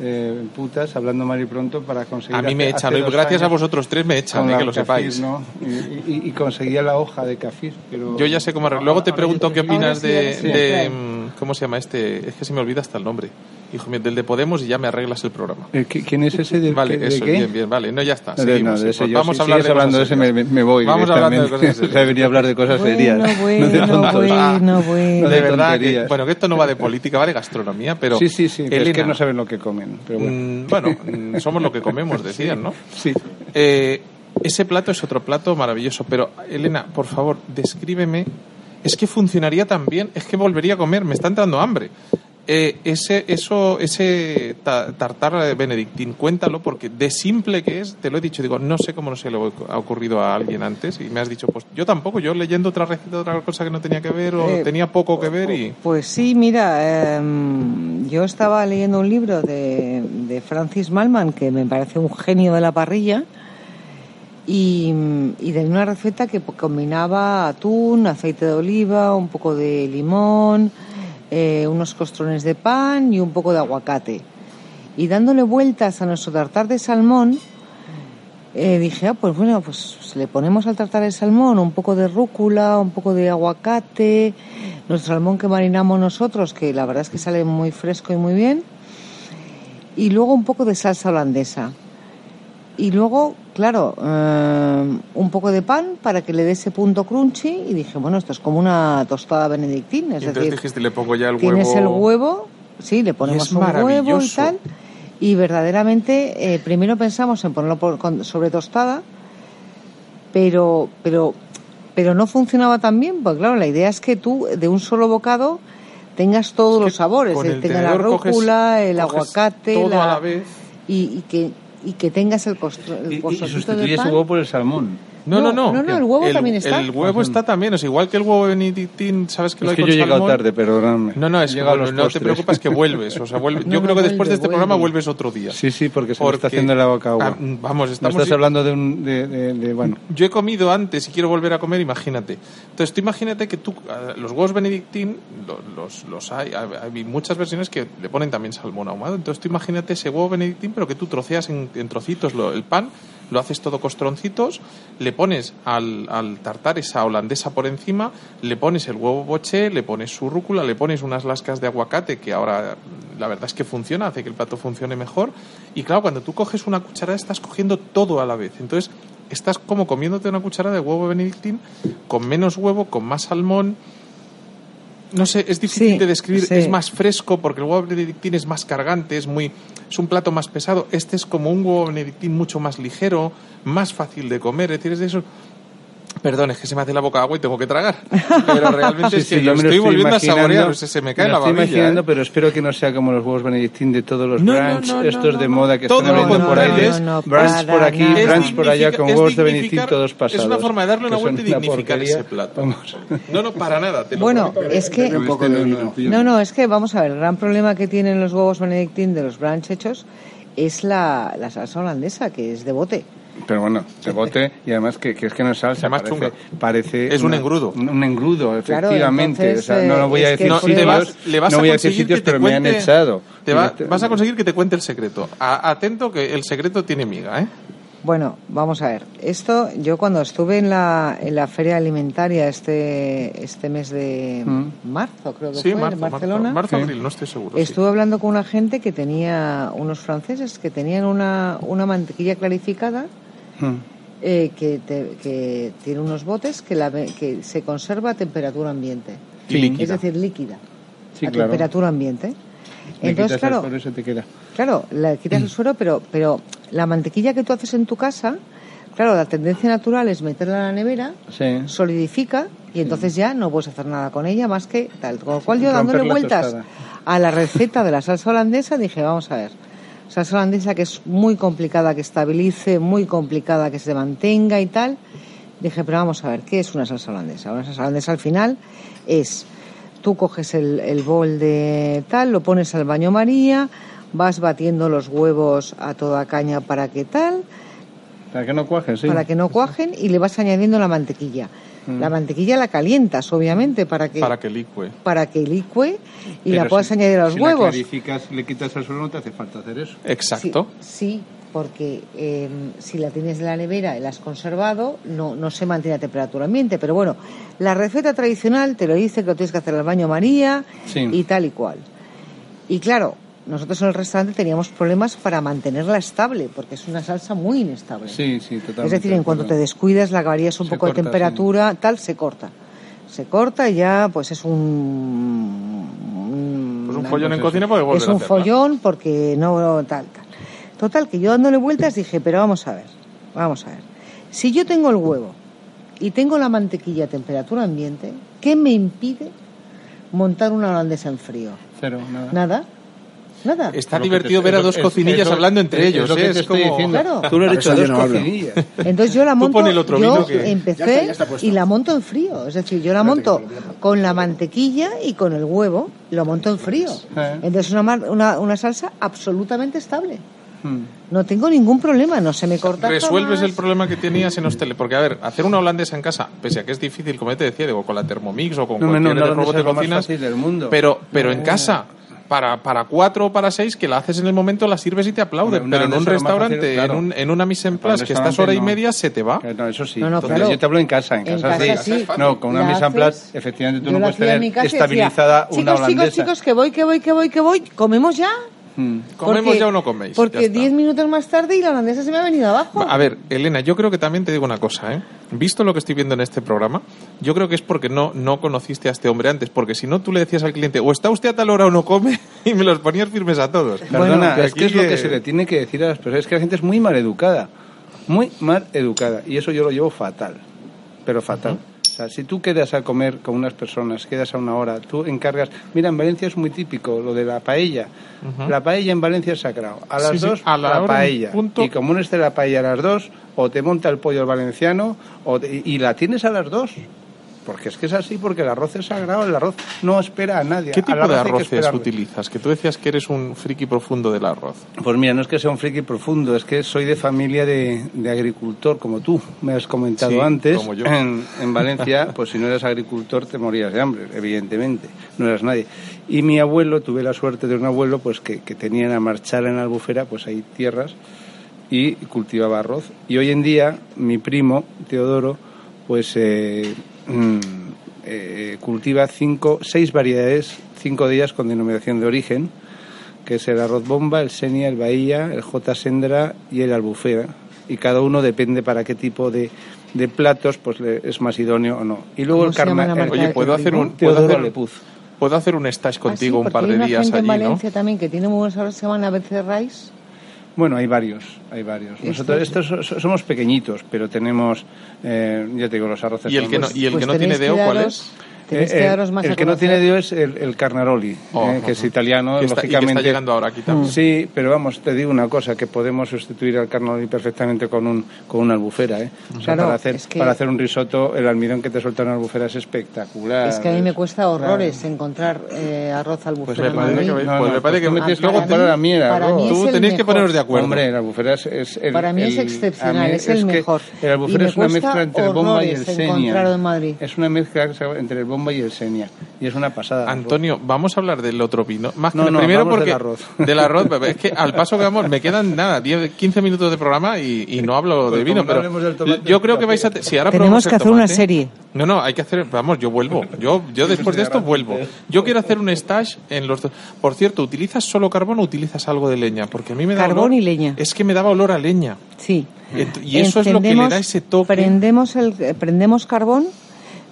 eh, putas, hablando mal y pronto, para conseguir... a mí me hace- echan hace dos gracias a vosotros tres me echan eh, que lo kafir, sepáis ¿no? Y, y- y conseguía la hoja de kafir. Pero... yo ya sé cómo arreglar. luego te pregunto qué opinas de, mm, ¿cómo se llama este? es que se me olvida hasta el nombre hijo mío del de Podemos y ya me arreglas el programa Eh, ¿qui- ¿Quién es ese? ¿De, Vale, de eso, qué? bien, bien, vale. No, ya está. No, de- seguimos, no, de sí, ese pues yo, vamos si a hablar de hablando de ese me, voy Vamos a hablar de directamente. cosas serias. <laughs> Venía a hablar de cosas Bueno, serias. no de bueno, tontos. bueno, bueno. No De de verdad, que, bueno, que esto no va de política, va de gastronomía, pero... sí, sí, sí, que es que Elena, no saben lo que comen. Pero bueno. mm, bueno, mm, somos lo que comemos, <laughs> decían, ¿no? Sí. Eh, ese plato es otro plato maravilloso, pero Elena, por favor, descríbeme. Es que funcionaría tan bien, es que volvería a comer, me está entrando hambre. Eh, ese, eso, ese ta- tartar Benedictín, cuéntalo, porque de simple que es, te lo he dicho, digo, no sé cómo no se le ha ocurrido a alguien antes, y me has dicho, pues yo tampoco, yo leyendo otra receta, otra cosa que no tenía que ver, o Eh, tenía poco que ver, y Pues sí, mira, em, yo estaba leyendo un libro de, de Francis Malman que me parece un genio de la parrilla y, y de una receta que combinaba atún, aceite de oliva, un poco de limón, eh, unos costrones de pan y un poco de aguacate. Y dándole vueltas a nuestro tartar de salmón, eh, dije, ah, pues bueno, pues le ponemos al tartar de salmón un poco de rúcula, un poco de aguacate, nuestro salmón que marinamos nosotros, que la verdad es que sale muy fresco y muy bien, y luego un poco de salsa holandesa. Y luego, claro, eh, un poco de pan para que le dé ese punto crunchy y dije, bueno, esto es como una tostada benedictina, es entonces decir, dijiste, le pongo ya el tienes huevo. el huevo, sí, le ponemos un huevo y tal. Y verdaderamente, eh, primero pensamos en ponerlo por- con- sobre tostada, pero, pero, pero no funcionaba tan bien, porque claro, la idea es que tú de un solo bocado tengas todos que los sabores, eh, tenga la coges- rúcula, el aguacate, todo la- a la vez. Y, y que y que tengas el, costro, el Y, y sustituye pan. huevo por el salmón. No, no, No, no. no, no, el huevo también está. El huevo está también, es igual que el huevo benedictín, ¿sabes que lo Es hay que con yo he llegado salmón? tarde, perdóname. No, no, es He que bueno, no te preocupes que vuelves. O sea, vuelve- <laughs> No, yo no, creo que después de vuelve, este programa vuelve. vuelves otro día. Sí, sí, porque se me está Porque- haciendo la boca agua. Ah, vamos, Me estamos... estás hablando de un... De, de- de- bueno, Yo he comido antes y quiero volver a comer, imagínate. Entonces, tú imagínate que tú, ah, los huevos benedictín, lo- los, los hay, hay, hay muchas versiones que le ponen también salmón ahumado. Entonces, tú imagínate ese huevo benedictín, pero que tú troceas en, en trocitos lo- el pan, lo haces todo costroncitos, le pones al, al tartar esa holandesa por encima, le pones el huevo boché, le pones su rúcula, le pones unas lascas de aguacate, que ahora la verdad es que funciona, hace que el plato funcione mejor. Y claro, cuando tú coges una cucharada, estás cogiendo todo a la vez. Entonces, estás como comiéndote una cucharada de huevo benedictín con menos huevo, con más salmón. No sé, es difícil Sí, de describir. sí. Es más fresco porque el huevo benedictín es más cargante, es muy, es un plato más pesado. Este es como un huevo benedictín mucho más ligero, más fácil de comer. Es decir. Perdón, es que se me hace la boca agua y tengo que tragar. <laughs> Pero realmente es Sí, que sí, yo estoy volviendo a imaginando, saborear. o sea, se me cae la estoy babilla. imaginando, ¿eh? pero espero que no sea como los huevos benedictín de todos los No, brunch, no, no, estos no, de no. moda que Todo están hablando por ahí. es- no, brunch por aquí, brunch por allá, con es huevos de benedictín todos es pasados. una forma de darle una vuelta y dignificar ese plato. Vamos. <laughs> No, no, para nada. Te lo Bueno, es que Un poco de vino. No, no, es que vamos a ver, el gran problema que tienen los huevos benedictín de los brunch hechos es la, la salsa holandesa, que es de bote. Pero bueno, de bote y además que, que es que no es salsa, Además parece, chunga. parece Es un engrudo. Un, engrudo, Claro, efectivamente. entonces, o sea, no, no voy a decir No, sitios, vas, le vas no a voy a decir sitios, pero me han echado. Te va- vas a conseguir que te cuente el secreto. A- atento que el secreto tiene miga, ¿eh? Bueno, vamos a ver. Esto, yo cuando estuve en la, en la feria alimentaria este, este mes de Mm. marzo, creo que Sí, fue, marzo, en marzo, Barcelona, marzo, Sí. abril, no estoy seguro. sí. estuve hablando con una gente que tenía, unos franceses, que tenían una, una mantequilla clarificada Mm. eh, que, te- que tiene unos botes que, la, ve- que se conserva a temperatura ambiente. Y líquida. Es decir, líquida. Sí, a claro. temperatura ambiente. Entonces, claro, y se te queda. Claro, le quitas el suero, pero, pero la mantequilla que tú haces en tu casa, claro, la tendencia natural es meterla en la nevera, Sí. solidifica y entonces ya no puedes hacer nada con ella más que tal. Con lo cual yo dándole vueltas tostada. a la receta de la salsa holandesa dije, vamos a ver, salsa holandesa que es muy complicada que estabilice, muy complicada que se mantenga y tal. Dije, pero vamos a ver, ¿qué es una salsa holandesa? Una salsa holandesa al final es, tú coges el, el bol de tal, lo pones al baño María, vas batiendo los huevos a toda caña para que tal, Para que no cuaje, sí. para que no cuajen y le vas añadiendo la mantequilla. La mantequilla la calientas, obviamente, para que Para que licue. para que licue y Pero la puedas si- añadir a los si huevos. clarificas, le quitas el suelo, no te hace falta hacer eso. Exacto. Sí, sí, porque eh, si la tienes en la nevera y la has conservado, no, no se mantiene a temperatura ambiente. Pero bueno, la receta tradicional te lo dice que lo tienes que hacer al baño María Sí. y tal y cual. Y claro, nosotros en el restaurante teníamos problemas para mantenerla estable, porque es una salsa muy inestable. Sí, sí, totalmente. Es decir, en cuanto te descuidas, la varías un Se poco de temperatura, tal, se corta. Se corta y ya, pues es un. un- Pues un follón en cocina porque volver es a un follón porque no tal, tal. Total, que yo dándole vueltas dije, pero vamos a ver, vamos a ver. Si yo tengo el huevo y tengo la mantequilla a temperatura ambiente, ¿qué me impide montar una holandesa en frío? Cero, nada. Nada. Nada. Está Lo divertido te- ver a dos es- cocinillas es hablando entre es ellos. lo que ¿eh? te Es estoy como- diciendo. Claro. Tú lo has eso dos yo no hablo. cocinillas. Entonces yo la <laughs> monto, otro yo vino que- empecé Ya está, ya está puesto. y la monto en frío. Es decir, yo la monto con la mantequilla y con el huevo, lo monto en frío. Entonces es una, mar- una, una salsa absolutamente estable. Hmm. No tengo ningún problema, no se me corta Resuelves jamás. el problema que tenías en hostele. Porque, a ver, hacer una holandesa en casa, pese a que es difícil, como te decía, digo, con la Thermomix o con No, cualquier no, de no, robot es de cocinas, fácil del mundo. pero, pero en casa, para, para cuatro o para seis, que la haces en el momento, la sirves y te aplauden. Una pero en un restaurante, fácil, claro. en, un, en una mise en place, que estás hora y no. media, se te va. Eh, No, eso sí. No, no, Entonces, claro. Yo te hablo en casa, en En casa, casa sí. sí. No, con una La mise en place, efectivamente tú Yo no puedes tener y decía, estabilizada una chicos, holandesa. Chicos, chicos, que voy, que voy, que voy, que voy, ¿comemos ya? Hmm. ¿Comemos Porque- ya o no coméis? Porque está. 10 minutos más tarde y la holandesa se me ha venido abajo. A ver, Elena, yo creo que también te digo una cosa, ¿eh? Visto lo que estoy viendo en este programa, yo creo que es porque no, no conociste a este hombre antes, porque si no tú le decías al cliente, o está usted a tal hora o no come, <laughs> y me los ponías firmes a todos. Perdona, que es que aquí es lo que- se le tiene que decir a las personas. Es que la gente es muy mal educada. Muy mal educada. Y eso yo lo llevo fatal. Pero fatal. Si tú quedas a comer con unas personas, quedas a una hora, tú encargas. Mira, en Valencia es muy típico lo de la paella. La paella en Valencia es sagrado. A las Sí, sí, dos, a la paella. punto. Y como no esté la paella a las dos, o te monta el pollo al valenciano, o te- y la tienes a las dos. Porque es que es así, porque el arroz es sagrado, el arroz no espera a nadie. ¿Qué tipo de arroz arroces utilizas? Que tú decías que eres un friki profundo del arroz. Pues mira, no es que sea un friki profundo, es que soy de familia de, de agricultor, como tú me has comentado Sí, antes. como yo. En, en Valencia, pues si no eras agricultor te morías de hambre, evidentemente, no eras nadie. Y mi abuelo, tuve la suerte de un abuelo pues que, que tenía en la marchar en la albufera, pues hay tierras y cultivaba arroz. Y hoy en día mi primo, Teodoro, pues eh, mm, eh, cultiva cinco, seis variedades, cinco de ellas con denominación de origen, que es el arroz bomba, el senia, el bahía, el j sendra y el albufera. Y cada uno depende para qué tipo de, de platos pues le- es más idóneo o no. Y luego ¿Cómo el se llama la carna... marca el- Oye, ¿puedo hacer un, puedo hacer, Lepuz. puedo hacer un stage Ah, contigo sí, un par de hay una días gente allí, en ¿no? Valencia también que tiene muy buenos sabores, se llaman ABC Rice. Bueno, hay varios, hay varios. Nosotros estos so- so- somos pequeñitos, pero tenemos, eh, ya te digo, los arroces. ¿Y el que no, y el Pues que no tiene deo cuál es? Tenéis Eh, que eh, daros más el a que no tiene Dio es el, el Carnaroli, Oh, eh, que es italiano, Que está- y que está lógicamente. llegando ahora aquí también. Sí, pero vamos, te digo una cosa, que podemos sustituir al Carnaroli perfectamente con un con una albufera, ¿eh? O sea, Claro, para hacer es que- para hacer un risotto, el almidón que te suelta una albufera es espectacular. Es que a mí me cuesta horrores Claro. encontrar eh, arroz al Pues me en parece que- No, pues me parece tú que- me tienes que Para comparar a mí el arroz. Tú tenéis que poneros de acuerdo. Hombre, el albufera es, es el, Para mí es el- excepcional, mí es el mejor. El albufera es una mezcla entre el bomba y el senia. encontrarlo en Madrid. Es una mezcla entre el bomba y el senia. Y es una pasada. Antonio, vamos a hablar del otro vino. Más que No, primero porque del arroz. <laughs> del arroz, bebé. es que al paso que vamos me quedan nada, 10, 15 minutos de programa y, y no hablo Pues de vino, como no pero tomate, yo creo que vais a si ahora Tenemos que hacer una serie. No, no, hay que hacer, vamos, yo vuelvo. Yo yo después de esto vuelvo. Yo quiero hacer un stage en los dos. Por cierto, ¿utilizas solo carbón o utilizas algo de leña? Porque a mí me da Carbón olor- y leña. Es que me daba olor a leña. Sí. Y eso es lo que le da ese toque. Prendemos, el, eh, prendemos carbón,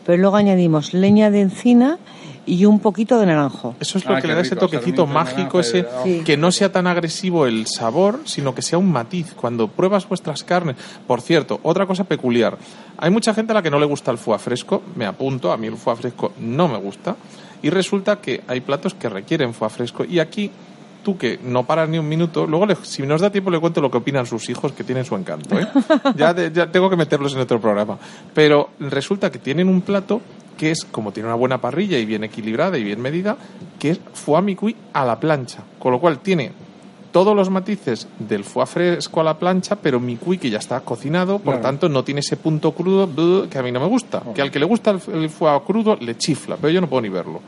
pero luego añadimos leña de encina y un poquito de naranjo. Eso es lo Ah, que le da ese toquecito mágico, ese Sí. que no sea tan agresivo el sabor, sino que sea un matiz. Cuando pruebas vuestras carnes. Por cierto, otra cosa peculiar. Hay mucha gente a la que no le gusta el foie fresco. Me apunto, a mí el foie fresco no me gusta. Y resulta que hay platos que requieren foie fresco. Y aquí, tú que no paras ni un minuto, luego le- si nos da tiempo le cuento lo que opinan sus hijos, que tienen su encanto. ¿eh? <laughs> ya, de- ya tengo que meterlos en otro programa. Pero resulta que tienen un plato que es, como tiene una buena parrilla y bien equilibrada y bien medida, que es foie a la plancha. Con lo cual tiene todos los matices del foie fresco a la plancha, pero micuí que ya está cocinado, por Claro. tanto no tiene ese punto crudo que a mí no me gusta. Que al que le gusta el, el foie crudo le chifla, pero yo no puedo ni verlo.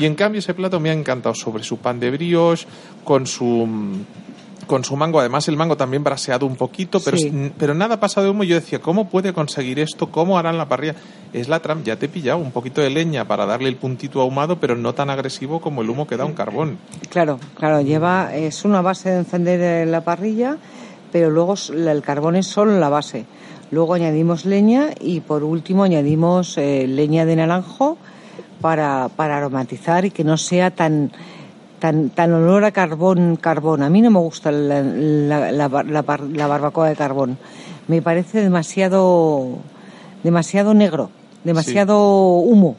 Y en cambio ese plato me ha encantado sobre su pan de brioche, con su con su mango, además el mango también braseado un poquito, pero, Sí. pero nada pasado de humo. Yo decía, ¿cómo puede conseguir esto? ¿Cómo harán la parrilla? Es la trampa, ya te he pillado un poquito de leña para darle el puntito ahumado, pero no tan agresivo como el humo que da un carbón. Claro, claro, lleva, es una base de encender la parrilla, pero luego el carbón es solo la base. Luego añadimos leña y por último añadimos eh, leña de naranjo para, para aromatizar y que no sea tan tan tan olor a carbón carbón. A mí no me gusta la, la, la bar- la bar- la barbacoa de carbón. Me parece demasiado demasiado negro, demasiado humo.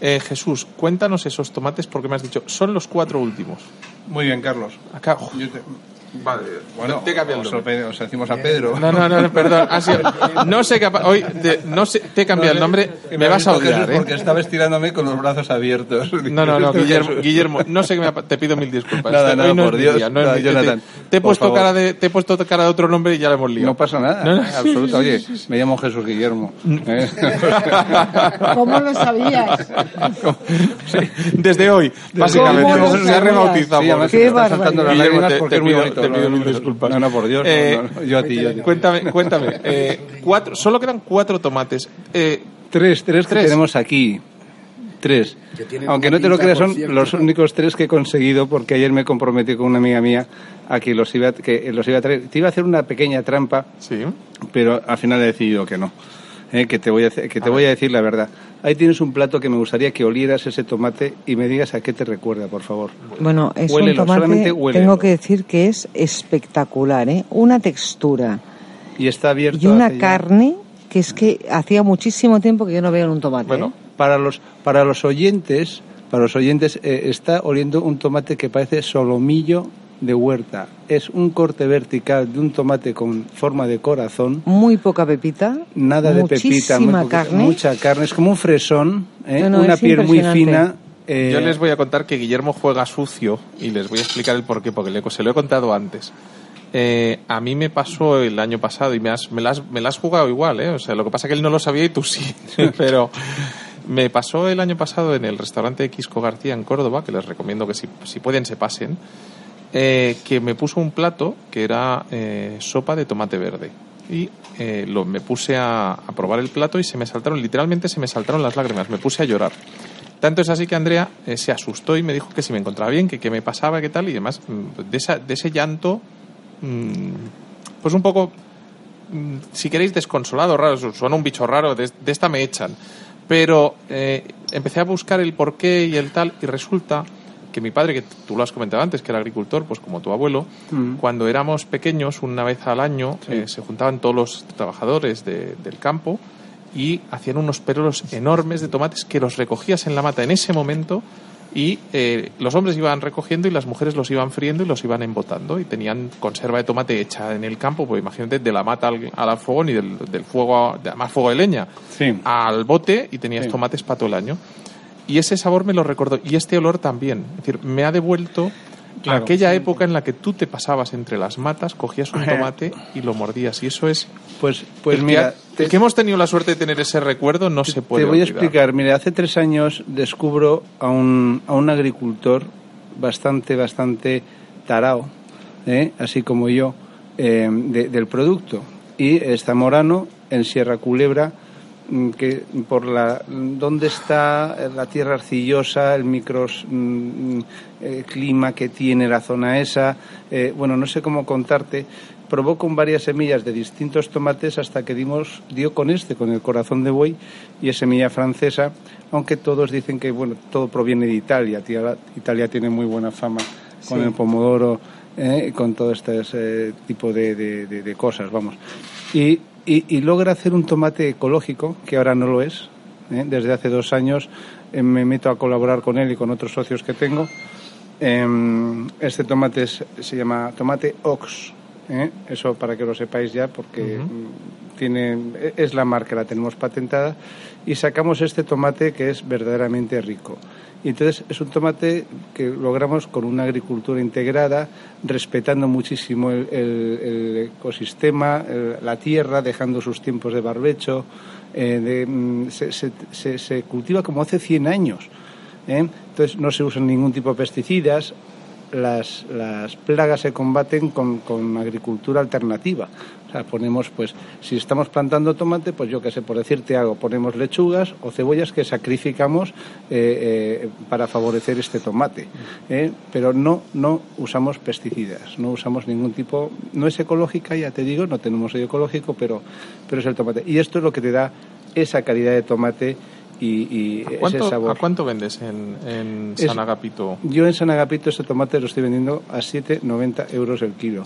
Eh, Jesús, cuéntanos esos tomates porque me has dicho, son los cuatro últimos. Muy bien, Carlos. Acá. Yo te- Vale, Bueno, te el os, os decimos a Pedro. No, no, no, perdón. ha sido- <laughs> no sé qué ha pa- hoy te, no sé, te he cambiado el nombre. Que Me ha vas a odiar, Porque ¿eh? estaba estirándome con los brazos abiertos. <laughs> No, no, no. <laughs> Guillermo, Guillermo, no sé qué me te pido mil disculpas. Nada, Hoy nada, no por Dios. día, no No, mi- te- Jonathan, te, he puesto cara de, te he puesto cara de otro nombre y ya lo hemos liado. No pasa nada, No, no. absoluto. Oye, me llamo Jesús Guillermo. ¿eh? ¿Cómo lo sabías? Desde hoy, básicamente, ¿Cómo lo se ha rebautizado. Sí, Qué me las Guillermo, te- porque te pido-. Te pido No, mil no, disculpas. No, no, por Dios. no, Eh, no, yo a ti, yo a ti. Cuéntame, cuéntame. eh, cuatro, solo quedan cuatro tomates. Eh, Tres, tres que Tres. tenemos aquí. Tres. Aunque no te lo creas, son cierto. los únicos tres que he conseguido porque ayer me comprometí con una amiga mía a que los iba, a- que los iba a traer. Te iba a hacer una pequeña trampa, sí. pero al final he decidido que no. Eh, que te voy a, hacer- que te voy a decir la verdad. Ahí tienes un plato que me gustaría que olieras ese tomate y me digas a qué te recuerda, por favor. Bueno, es Huélelo, un tomate, tengo que decir que es espectacular, ¿eh? Una textura Y está abierto. y una ya- carne que es que hacía muchísimo tiempo que yo no veía en un tomate. Bueno, ¿eh? Para los, para los oyentes, para los oyentes eh, está oliendo un tomate que parece solomillo de huerta. Es un corte vertical de un tomate con forma de corazón. Muy poca pepita, Nada de pepita, muy carne. mucha carne. Es como un fresón, ¿eh? No, no, una piel muy fina. eh, Yo les voy a contar que Guillermo juega sucio y les voy a explicar el porqué, porque le- se lo he contado antes. Eh, a mí me pasó el año pasado y me, has, me, la has, me la has jugado igual, ¿eh? O sea, lo que pasa es que él no lo sabía y tú sí. <laughs> Pero me pasó el año pasado en el restaurante Quisco García en Córdoba, que les recomiendo que si, si pueden se pasen, eh, que me puso un plato que era eh, sopa de tomate verde. Y eh, lo, me puse a, probar el plato y se me saltaron, literalmente se me saltaron las lágrimas, me puse a llorar. Tanto es así que Andrea se asustó y me dijo que si me encontraba bien, que qué me pasaba, qué tal, y demás. mm, De, ese llanto, mm, pues un poco, mm, si queréis, desconsolado, raro, su- suena un bicho raro, de, de esta me echan. Pero empecé a buscar el porqué y el tal, y resulta que mi padre, que tú lo has comentado antes, que era agricultor, pues como tu abuelo, Mm. cuando éramos pequeños, una vez al año, eh, se juntaban todos los trabajadores de- del campo y hacían unos perolos enormes de tomates que los recogías en la mata en ese momento y eh, los hombres iban recogiendo y las mujeres los iban friendo y los iban embotando y tenían conserva de tomate hecha en el campo, pues imagínate, de la mata al, al fogón y del, del fuego, a- más fuego de leña Sí. al bote y tenías Sí. tomates para todo el año. Y ese sabor me lo recordó. Y este olor también. Es decir, me ha devuelto Claro. aquella época en la que tú te pasabas entre las matas, cogías un <laughs> tomate y lo mordías. Y eso es. Pues, pues el que mira, el que hemos tenido la suerte de tener ese recuerdo no se puede Te voy a explicar. Mira, hace tres años descubro a un, a un agricultor bastante, bastante tarao, ¿eh? así como yo, eh, de- del producto. Y está Morano, en Sierra Culebra, que por la dónde está la tierra arcillosa, el microclima que tiene la zona esa, eh, bueno, no sé cómo contarte, probó con varias semillas de distintos tomates hasta que dimos dio con este, con el corazón de buey y es semilla francesa, aunque todos dicen que bueno, todo proviene de Italia, Italia tiene muy buena fama con el pomodoro, eh, con todo este tipo de, de- de- de cosas, vamos. Y, y- logra hacer un tomate ecológico, que ahora no lo es. ¿eh? Desde hace dos años eh, me meto a colaborar con él y con otros socios que tengo. Em, este tomate es- se llama tomate Ox. ¿Eh? Eso para que lo sepáis ya, porque mm, tiene, es la marca, la tenemos patentada. Y sacamos este tomate que es verdaderamente rico. Y entonces es un tomate que logramos con una agricultura integrada, respetando muchísimo el, el- el ecosistema, el- la tierra, dejando sus tiempos de barbecho. eh, de, mm, se, se- se- se cultiva como hace 100 años. ¿eh? Entonces no se usan ningún tipo de pesticidas. Las, las plagas se combaten con, con agricultura alternativa. O sea, ponemos, pues, si estamos plantando tomate, pues yo qué sé, por decirte algo, ponemos lechugas o cebollas que sacrificamos eh, eh, para favorecer este tomate. ¿eh? Pero no, no usamos pesticidas, no usamos ningún tipo, no es ecológica, ya te digo, no tenemos sello ecológico, pero, pero es el tomate. Y esto es lo que te da esa calidad de tomate y, y ¿A ese cuánto, sabor. ¿A cuánto vendes en, en Es- San Agapito? Yo en San Agapito este tomate lo estoy vendiendo a 7,90 euros el kilo.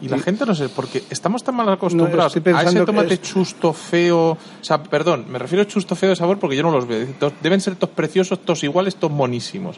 Y la gente no sé, porque estamos tan mal acostumbrados estoy a ese tomate es- chusto, feo. O sea, perdón, me refiero a chusto, feo de sabor porque yo no los veo. Tos- Deben ser todos preciosos, todos iguales, todos monísimos.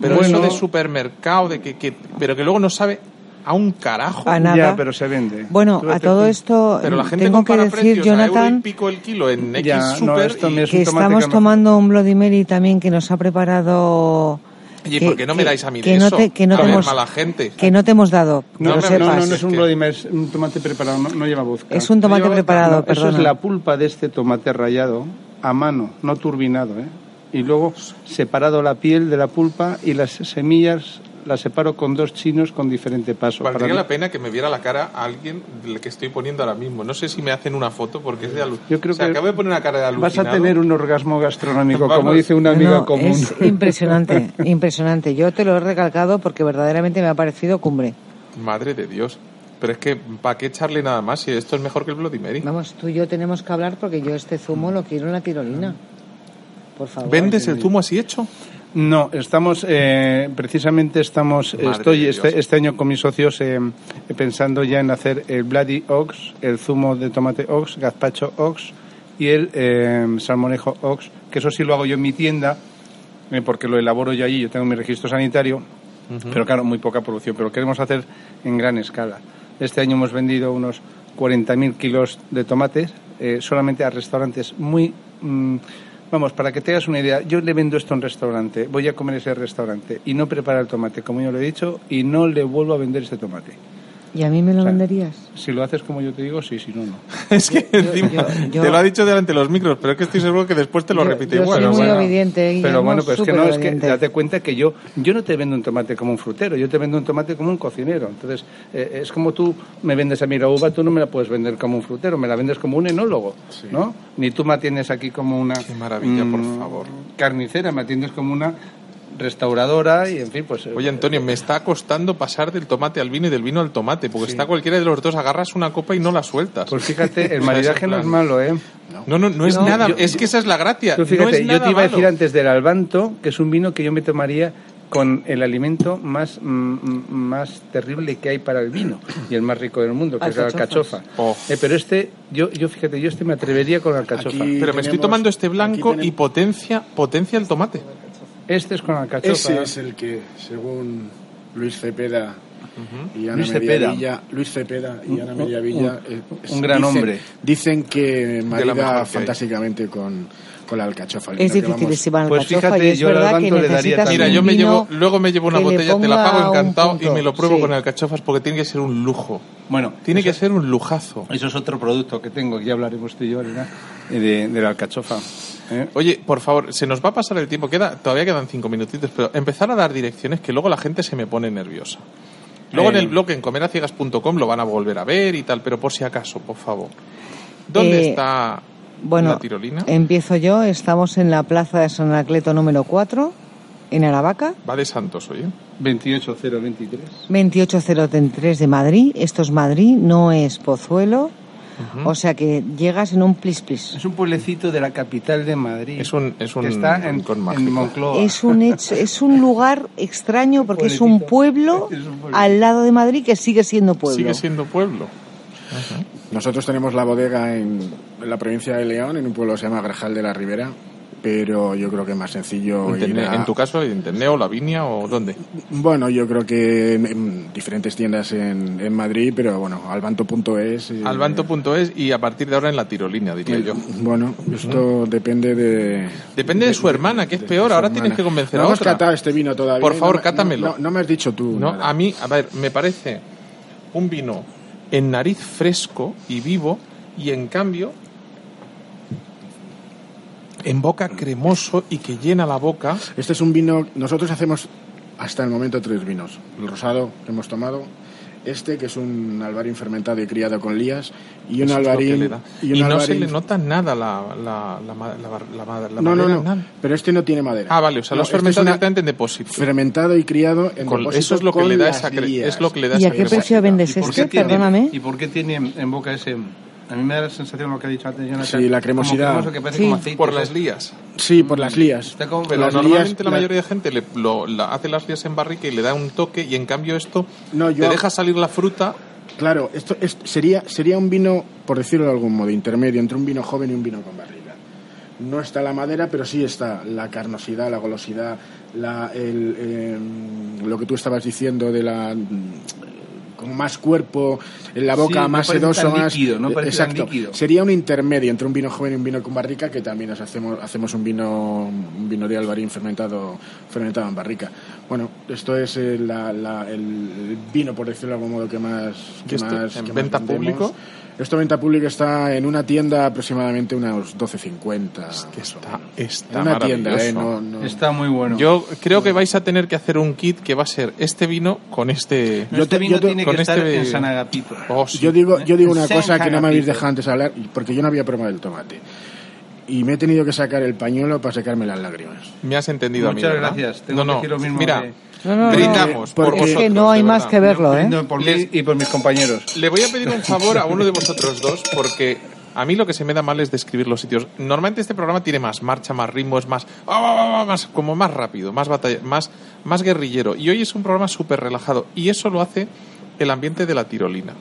Pero Bueno. eso de supermercado, de que, que, pero que luego no sabe a un carajo. A nada. Ya, pero se vende. Bueno, a todo tú. esto Pero la gente tengo que decir, Jonathan, pico el kilo en X Ya, no, super esto y- me es que estamos que no- tomando un Bloody Mary también que nos ha preparado... Oye, que- ¿por qué no me que- dais a mí de que no eso? te, que no A te ver, hemos, mala gente. Que no te hemos dado, que No lo me- No, sepas. no, no Es es un que- Bloody Mary, es un tomate preparado, no, no lleva vodka. Es un tomate No lleva- preparado, no, Eso perdona. es la pulpa de este tomate rallado a mano, no turbinado, ¿eh? Y luego separado la piel de la pulpa y las semillas las separo con dos chinos con diferente paso. Valdría Para- la pena que me viera la cara a alguien del que estoy poniendo ahora mismo. No sé si me hacen una foto porque es de alucinado. Yo creo o sea, que acabo de poner una cara de alucinado. Vas a tener un orgasmo gastronómico, <laughs> como dice una amiga no, común. Es <laughs> impresionante, impresionante. Yo te lo he recalcado porque verdaderamente me ha parecido cumbre. Madre de Dios. Pero es que, ¿para qué echarle nada más si esto es mejor que el Bloody Mary? Vamos, tú y yo tenemos que hablar porque yo este zumo lo quiero en la tirolina. Por favor. ¿Vendes el zumo así hecho? No, estamos, eh, precisamente estamos, Madre estoy este, este año con mis socios eh, pensando ya en hacer el Bloody Ox, el zumo de tomate Ox, gazpacho Ox y el eh, salmonejo Ox, que eso sí lo hago yo en mi tienda, eh, porque lo elaboro yo allí, yo tengo mi registro sanitario, pero claro, muy poca producción, pero lo queremos hacer en gran escala. Este año hemos vendido unos 40.000 kilos de tomates eh, solamente a restaurantes muy... mm, vamos, para que te hagas una idea, yo le vendo esto a un restaurante, voy a comer ese restaurante y no prepara el tomate, como yo lo he dicho, y no le vuelvo a vender este tomate. ¿Y a mí me lo O sea, venderías? Si lo haces como yo te digo, sí, si no, no. <laughs> es que encima yo- yo- te lo ha dicho delante de los micros, pero es que estoy seguro que después te lo Yo- repite yo igual. soy muy Bueno, obediente, Guillermo, Pero bueno, pues que no, es que date cuenta que yo, yo no te vendo un tomate como un frutero, yo te vendo un tomate como un cocinero. Entonces, eh, es como tú me vendes a mí la uva, tú no me la puedes vender como un frutero, me la vendes como un enólogo, ¿no? Ni tú me atiendes aquí como una... Qué maravilla, por mm, favor. Carnicera, me atiendes como una restauradora y, en fin, pues... eh, Oye, Antonio, me está costando pasar del tomate al vino y del vino al tomate, porque está cualquiera de los dos, agarras una copa y no la sueltas. Pues fíjate, el <laughs> maridaje no es malo, ¿eh? No, no, no es No, nada, yo- es que esa es la gracia. Tú no fíjate, yo te iba a decir antes del albanto, que es un vino que yo me tomaría con el alimento más, mm, mm, más terrible que hay para el vino y el más rico del mundo, que es la alcachofa. Oh. Eh, pero este, yo, yo fíjate, yo este me atrevería con la alcachofa. Aquí- Pero me estoy tomando este blanco y potencia, potencia el tomate. Este es con alcachofa. Ese es el que, según Luis Cepeda y Ana Luis Cepeda. Villa, Luis Cepeda y Ana María Villa, un- eh, es- un gran dicen- hombre. Dicen que marida fantásticamente con, con la alcachofa. Es vino que la Pues fíjate, es yo al verdad que Albanto le daría también. Mira, yo me llevo, luego me llevo una botella, te la pago encantado y me lo pruebo Sí. con alcachofas porque tiene que ser un lujo. Bueno, Tiene eso, que ser un lujazo. eso es otro producto que tengo, que ya hablaremos tú y yo, ¿verdad? Eh, De, de la alcachofa. ¿Eh? Oye, por favor, se nos va a pasar el tiempo, queda, todavía quedan cinco minutitos, pero empezar a dar direcciones que luego la gente se me pone nerviosa. Luego en Eh. el blog en comeraciegas.com lo van a volver a ver y tal, pero por si acaso, por favor. ¿Dónde Eh, está Bueno, la tirolina? empiezo yo. Estamos en la plaza de San Anacleto número 4, en Aravaca, Va de Santos, oye. 28023. 28033 de Madrid. Esto es Madrid, no es Pozuelo. O sea que llegas en un plis plis. Es un pueblecito de la capital de Madrid. Es un- es un que está en, en. Moncloa. Es un, hecho- <laughs> es un lugar extraño porque es un pueblo <laughs> Es un pueblo. al lado de Madrid que sigue siendo pueblo. Sigue siendo pueblo. Nosotros tenemos la bodega en, en la provincia de León, en un pueblo que se llama Grajal de la Ribera, pero yo creo que es más sencillo En, a- tu caso, en Tenneo, La Viña o dónde? Bueno, yo creo que en, en diferentes tiendas en, en Madrid, pero bueno, albanto.es. eh, Albanto.es y a partir de ahora en la tirolina, diría yo. Bueno, esto depende de... Depende de su hermana, que es peor. Ahora tienes que convencer no a otra. catado este vino todavía. Por favor, no me- cátamelo. No, no- no me has dicho tú. No, nada. a mí, a ver, me parece un vino en nariz fresco y vivo y en cambio en boca cremoso y que llena la boca. Este es un vino... Nosotros hacemos hasta el momento tres vinos. El rosado que hemos tomado, este que es un albarín fermentado y criado con lías, y un Eso albarín... Y, no se le nota nada la, la, la, No, no, madera, no, nada. pero este no tiene madera. Ah, vale, o sea, No, lo has este es fermentado directamente en depósito. fermentado y criado en Con- depósito eso es lo que con le da esa cre- lías. es lo que le da ¿Y a qué precio vendes ¿Y por este? qué tiene- Perdóname. ¿Y por qué tiene en, en boca ese.? A mí me da la sensación lo que ha dicho antes Jonathan. Sí, la cremosidad. Como que parece Sí. como aceite. Por las lías. Sí, por las lías. Está como- Pero Las normalmente lías- la la- mayoría de gente le, lo, la- hace las lías en barrica y le da un toque y en cambio esto No, yo- te deja salir la fruta Claro, esto es- sería, sería un vino, por decirlo de algún modo, intermedio entre un vino joven y un vino con barriga. No está la madera, pero sí está la carnosidad, la golosidad, la, el, eh, lo que tú estabas diciendo de la con más cuerpo en la boca, Sí, más sedoso, tan más líquido, no exacto. líquido. Sería un intermedio entre un vino joven y un vino con barrica, que también nos hacemos hacemos un vino un vino de albarín fermentado fermentado en barrica. Bueno, esto es eh, la- la- el vino por decirlo de algún modo que más ¿Y que más en que más venta vendemos. público? Esto venta pública está en una tienda aproximadamente unos 12.50. Es que está, está en una tienda, maravilloso. eh, no, no- Está muy bueno. Yo creo que vais a tener que hacer un kit que va a ser este vino con este... Este te- vino yo te- tiene con que estar este- en San Agapito. Oh, sí. Yo digo, yo digo una San cosa que no me habéis dejado antes hablar, porque yo no había probado el tomate. Y me he tenido que sacar el pañuelo para secarme las lágrimas. Me has entendido a mí, Muchas gracias. Tengo no, no. que decir lo mismo Mira, de- No, no, no. brindamos por Porque- Es que vosotros, no hay más que verlo, ¿eh? Por mí Les- y por mis compañeros. Le voy a pedir un favor a uno de vosotros dos porque a mí lo que se me da mal es describir los sitios. Normalmente este programa tiene más marcha, más ritmo, es más, ah, ah, ah, más como más rápido, más batalla, más, más guerrillero. Y hoy es un programa súper relajado y eso lo hace el ambiente de la tirolina.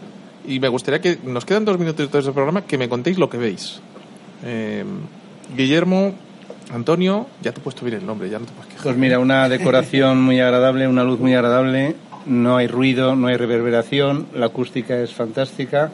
Y me gustaría que nos quedan dos minutos de este programa que me contéis lo que veis. Eh, Guillermo, Antonio, ya te he puesto bien el nombre, ya no te puedes quejar. Pues mira, una decoración muy agradable, una luz muy agradable, no hay ruido, no hay reverberación, la acústica es fantástica,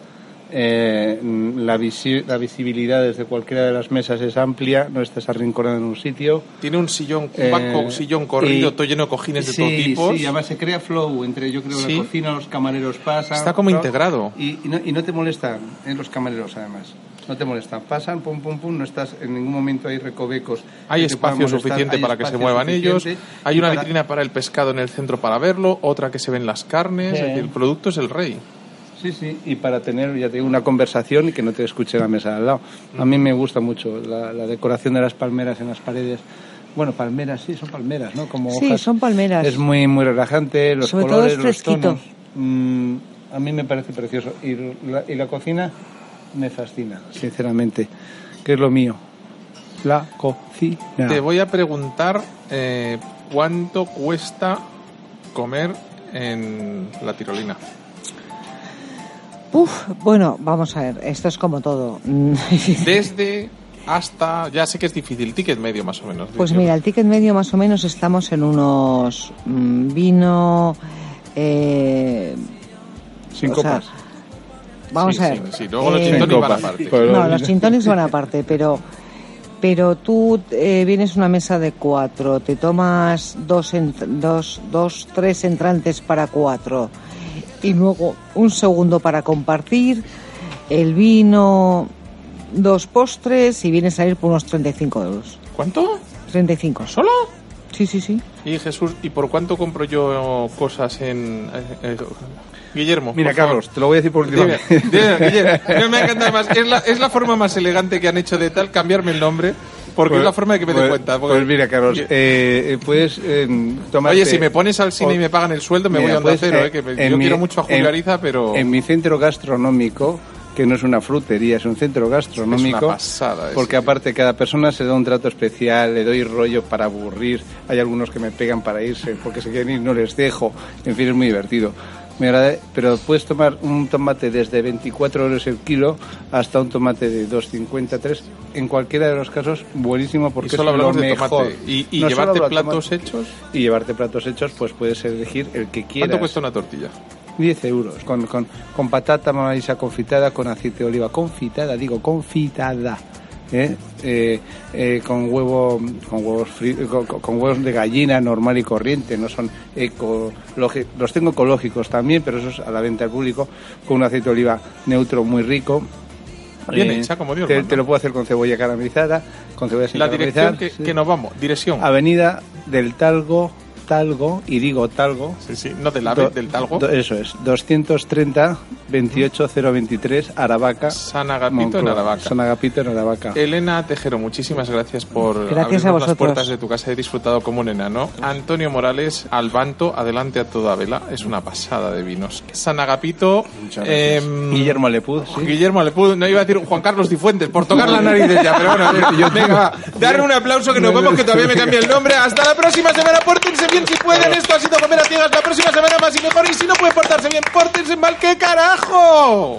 eh, la, visi- la visibilidad desde cualquiera de las mesas es amplia, no estás arrinconado en un sitio. Tiene un sillón, un Eh, sillón corrido, y- todo lleno de cojines de todo tipo. Sí, además se crea flow entre, yo creo, Sí. la cocina, los camareros pasan. Está como ¿no? integrado. Y, y no, y no te molestan eh, los camareros, además. No te molestan. Pasan, pum, pum, pum, no estás en ningún momento hay recovecos. Hay espacio suficiente hay para que se muevan ellos. Hay una para- vitrina para el pescado en el centro para verlo, otra que se ven las carnes. Sí. es decir, el producto es el rey. Sí, sí, y para tener, ya te digo, una conversación y que no te escuche la mesa de al lado. A mí me gusta mucho la, la decoración de las palmeras en las paredes. Bueno, palmeras, sí, son palmeras, ¿no? Como Sí, hojas. son palmeras. Es muy, muy relajante, los Sobre todo colores, es los fresquito. tonos. Mm, a mí me parece precioso. Y la, y la cocina me fascina, sinceramente, que es lo mío. La cocina. Te voy a preguntar eh, cuánto cuesta comer en la tirolina. Uf, bueno, vamos a ver, esto es como todo. <laughs> Desde hasta, ya sé que es difícil, ticket medio más o menos. Pues mira, el ticket medio más o menos estamos en unos mm, vino... Eh, Sin o sea, copas. Vamos Sí, a ver. sí, sí, luego los eh, gin tonic Sin van aparte. No, los gin tonics van aparte, pero pero tú eh, vienes a una mesa de cuatro, te tomas dos, en- dos, dos, tres entrantes para cuatro y luego un segundo para compartir, el vino, dos postres y vienes a ir por unos 35 euros. ¿Cuánto? 35. ¿Solo? Sí, sí, sí. Y Jesús, ¿y por cuánto compro yo cosas en... eh, eh, Guillermo? Mira, favor. Carlos, te lo voy a decir por última Dime, vez. dime, Guillermo. No me encanta más. Es la, es la forma más elegante que han hecho de tal cambiarme el nombre, porque es la forma de que me dé pues, cuenta. porque- Pues mira, Carlos, eh, puedes eh, tomarte... Oye, si me pones al cine o- y me pagan el sueldo, me Mira, voy a Onda pues, Cero, eh, eh, que yo mi- quiero mucho a Julio en- Ariza, pero En mi centro gastronómico, que no es una frutería, es un centro gastronómico. Es una pasada Porque sitio. aparte cada persona se da un trato especial, le doy rollo para aburrir. Hay algunos que me pegan para irse porque se quieren ir, no les dejo. En fin, es muy divertido. Me agrada, pero puedes tomar un tomate desde 24 euros el kilo hasta un tomate de 2,53. En cualquiera de los casos, buenísimo y porque solo es lo de mejor. tomate. Y, y No llevarte platos tomate. hechos. Y llevarte platos hechos, pues puedes elegir el que quieras. ¿Cuánto cuesta una tortilla? 10 euros, con, con, con patata maíz confitada, con aceite de oliva confitada, digo confitada, ¿eh? Eh, eh, con huevo, con huevos con, con huevos de gallina normal y corriente, no son eco, logi- los tengo ecológicos también, pero eso es a la venta al público, con un aceite de oliva neutro muy rico. Bien hecha, como Dios te, lo puedo hacer con cebolla caramelizada, con cebolla sin La dirección que, sí. que nos vamos. Dirección. Avenida del Talgo, Talgo, y digo Talgo, Sí, sí. No del ave, Do- del talgo. do- eso es, 230 28023 Aravaca. San Agapito en. Aravaca. San Agapito en Aravaca. Elena Tejero, muchísimas gracias por Gracias abrirnos a las puertas de tu casa. He disfrutado como un enano. Antonio Morales, Albanto, adelante a toda vela. Es una pasada de vinos. San Agapito, Muchas gracias. em, Guillermo Lepuz, sí. Guillermo Lepud, no iba a decir Juan Carlos Cifuentes, por tocar la nariz ya, pero bueno, <laughs> venga, va. Darle un aplauso que nos vemos que todavía me cambia el nombre. Hasta la próxima semana, pórtense bien si pueden. Esto ha sido Comer a Ciegas. La próxima semana más y mejor. Y si no pueden portarse bien, pórtense mal, ¿qué carajo? Carajo!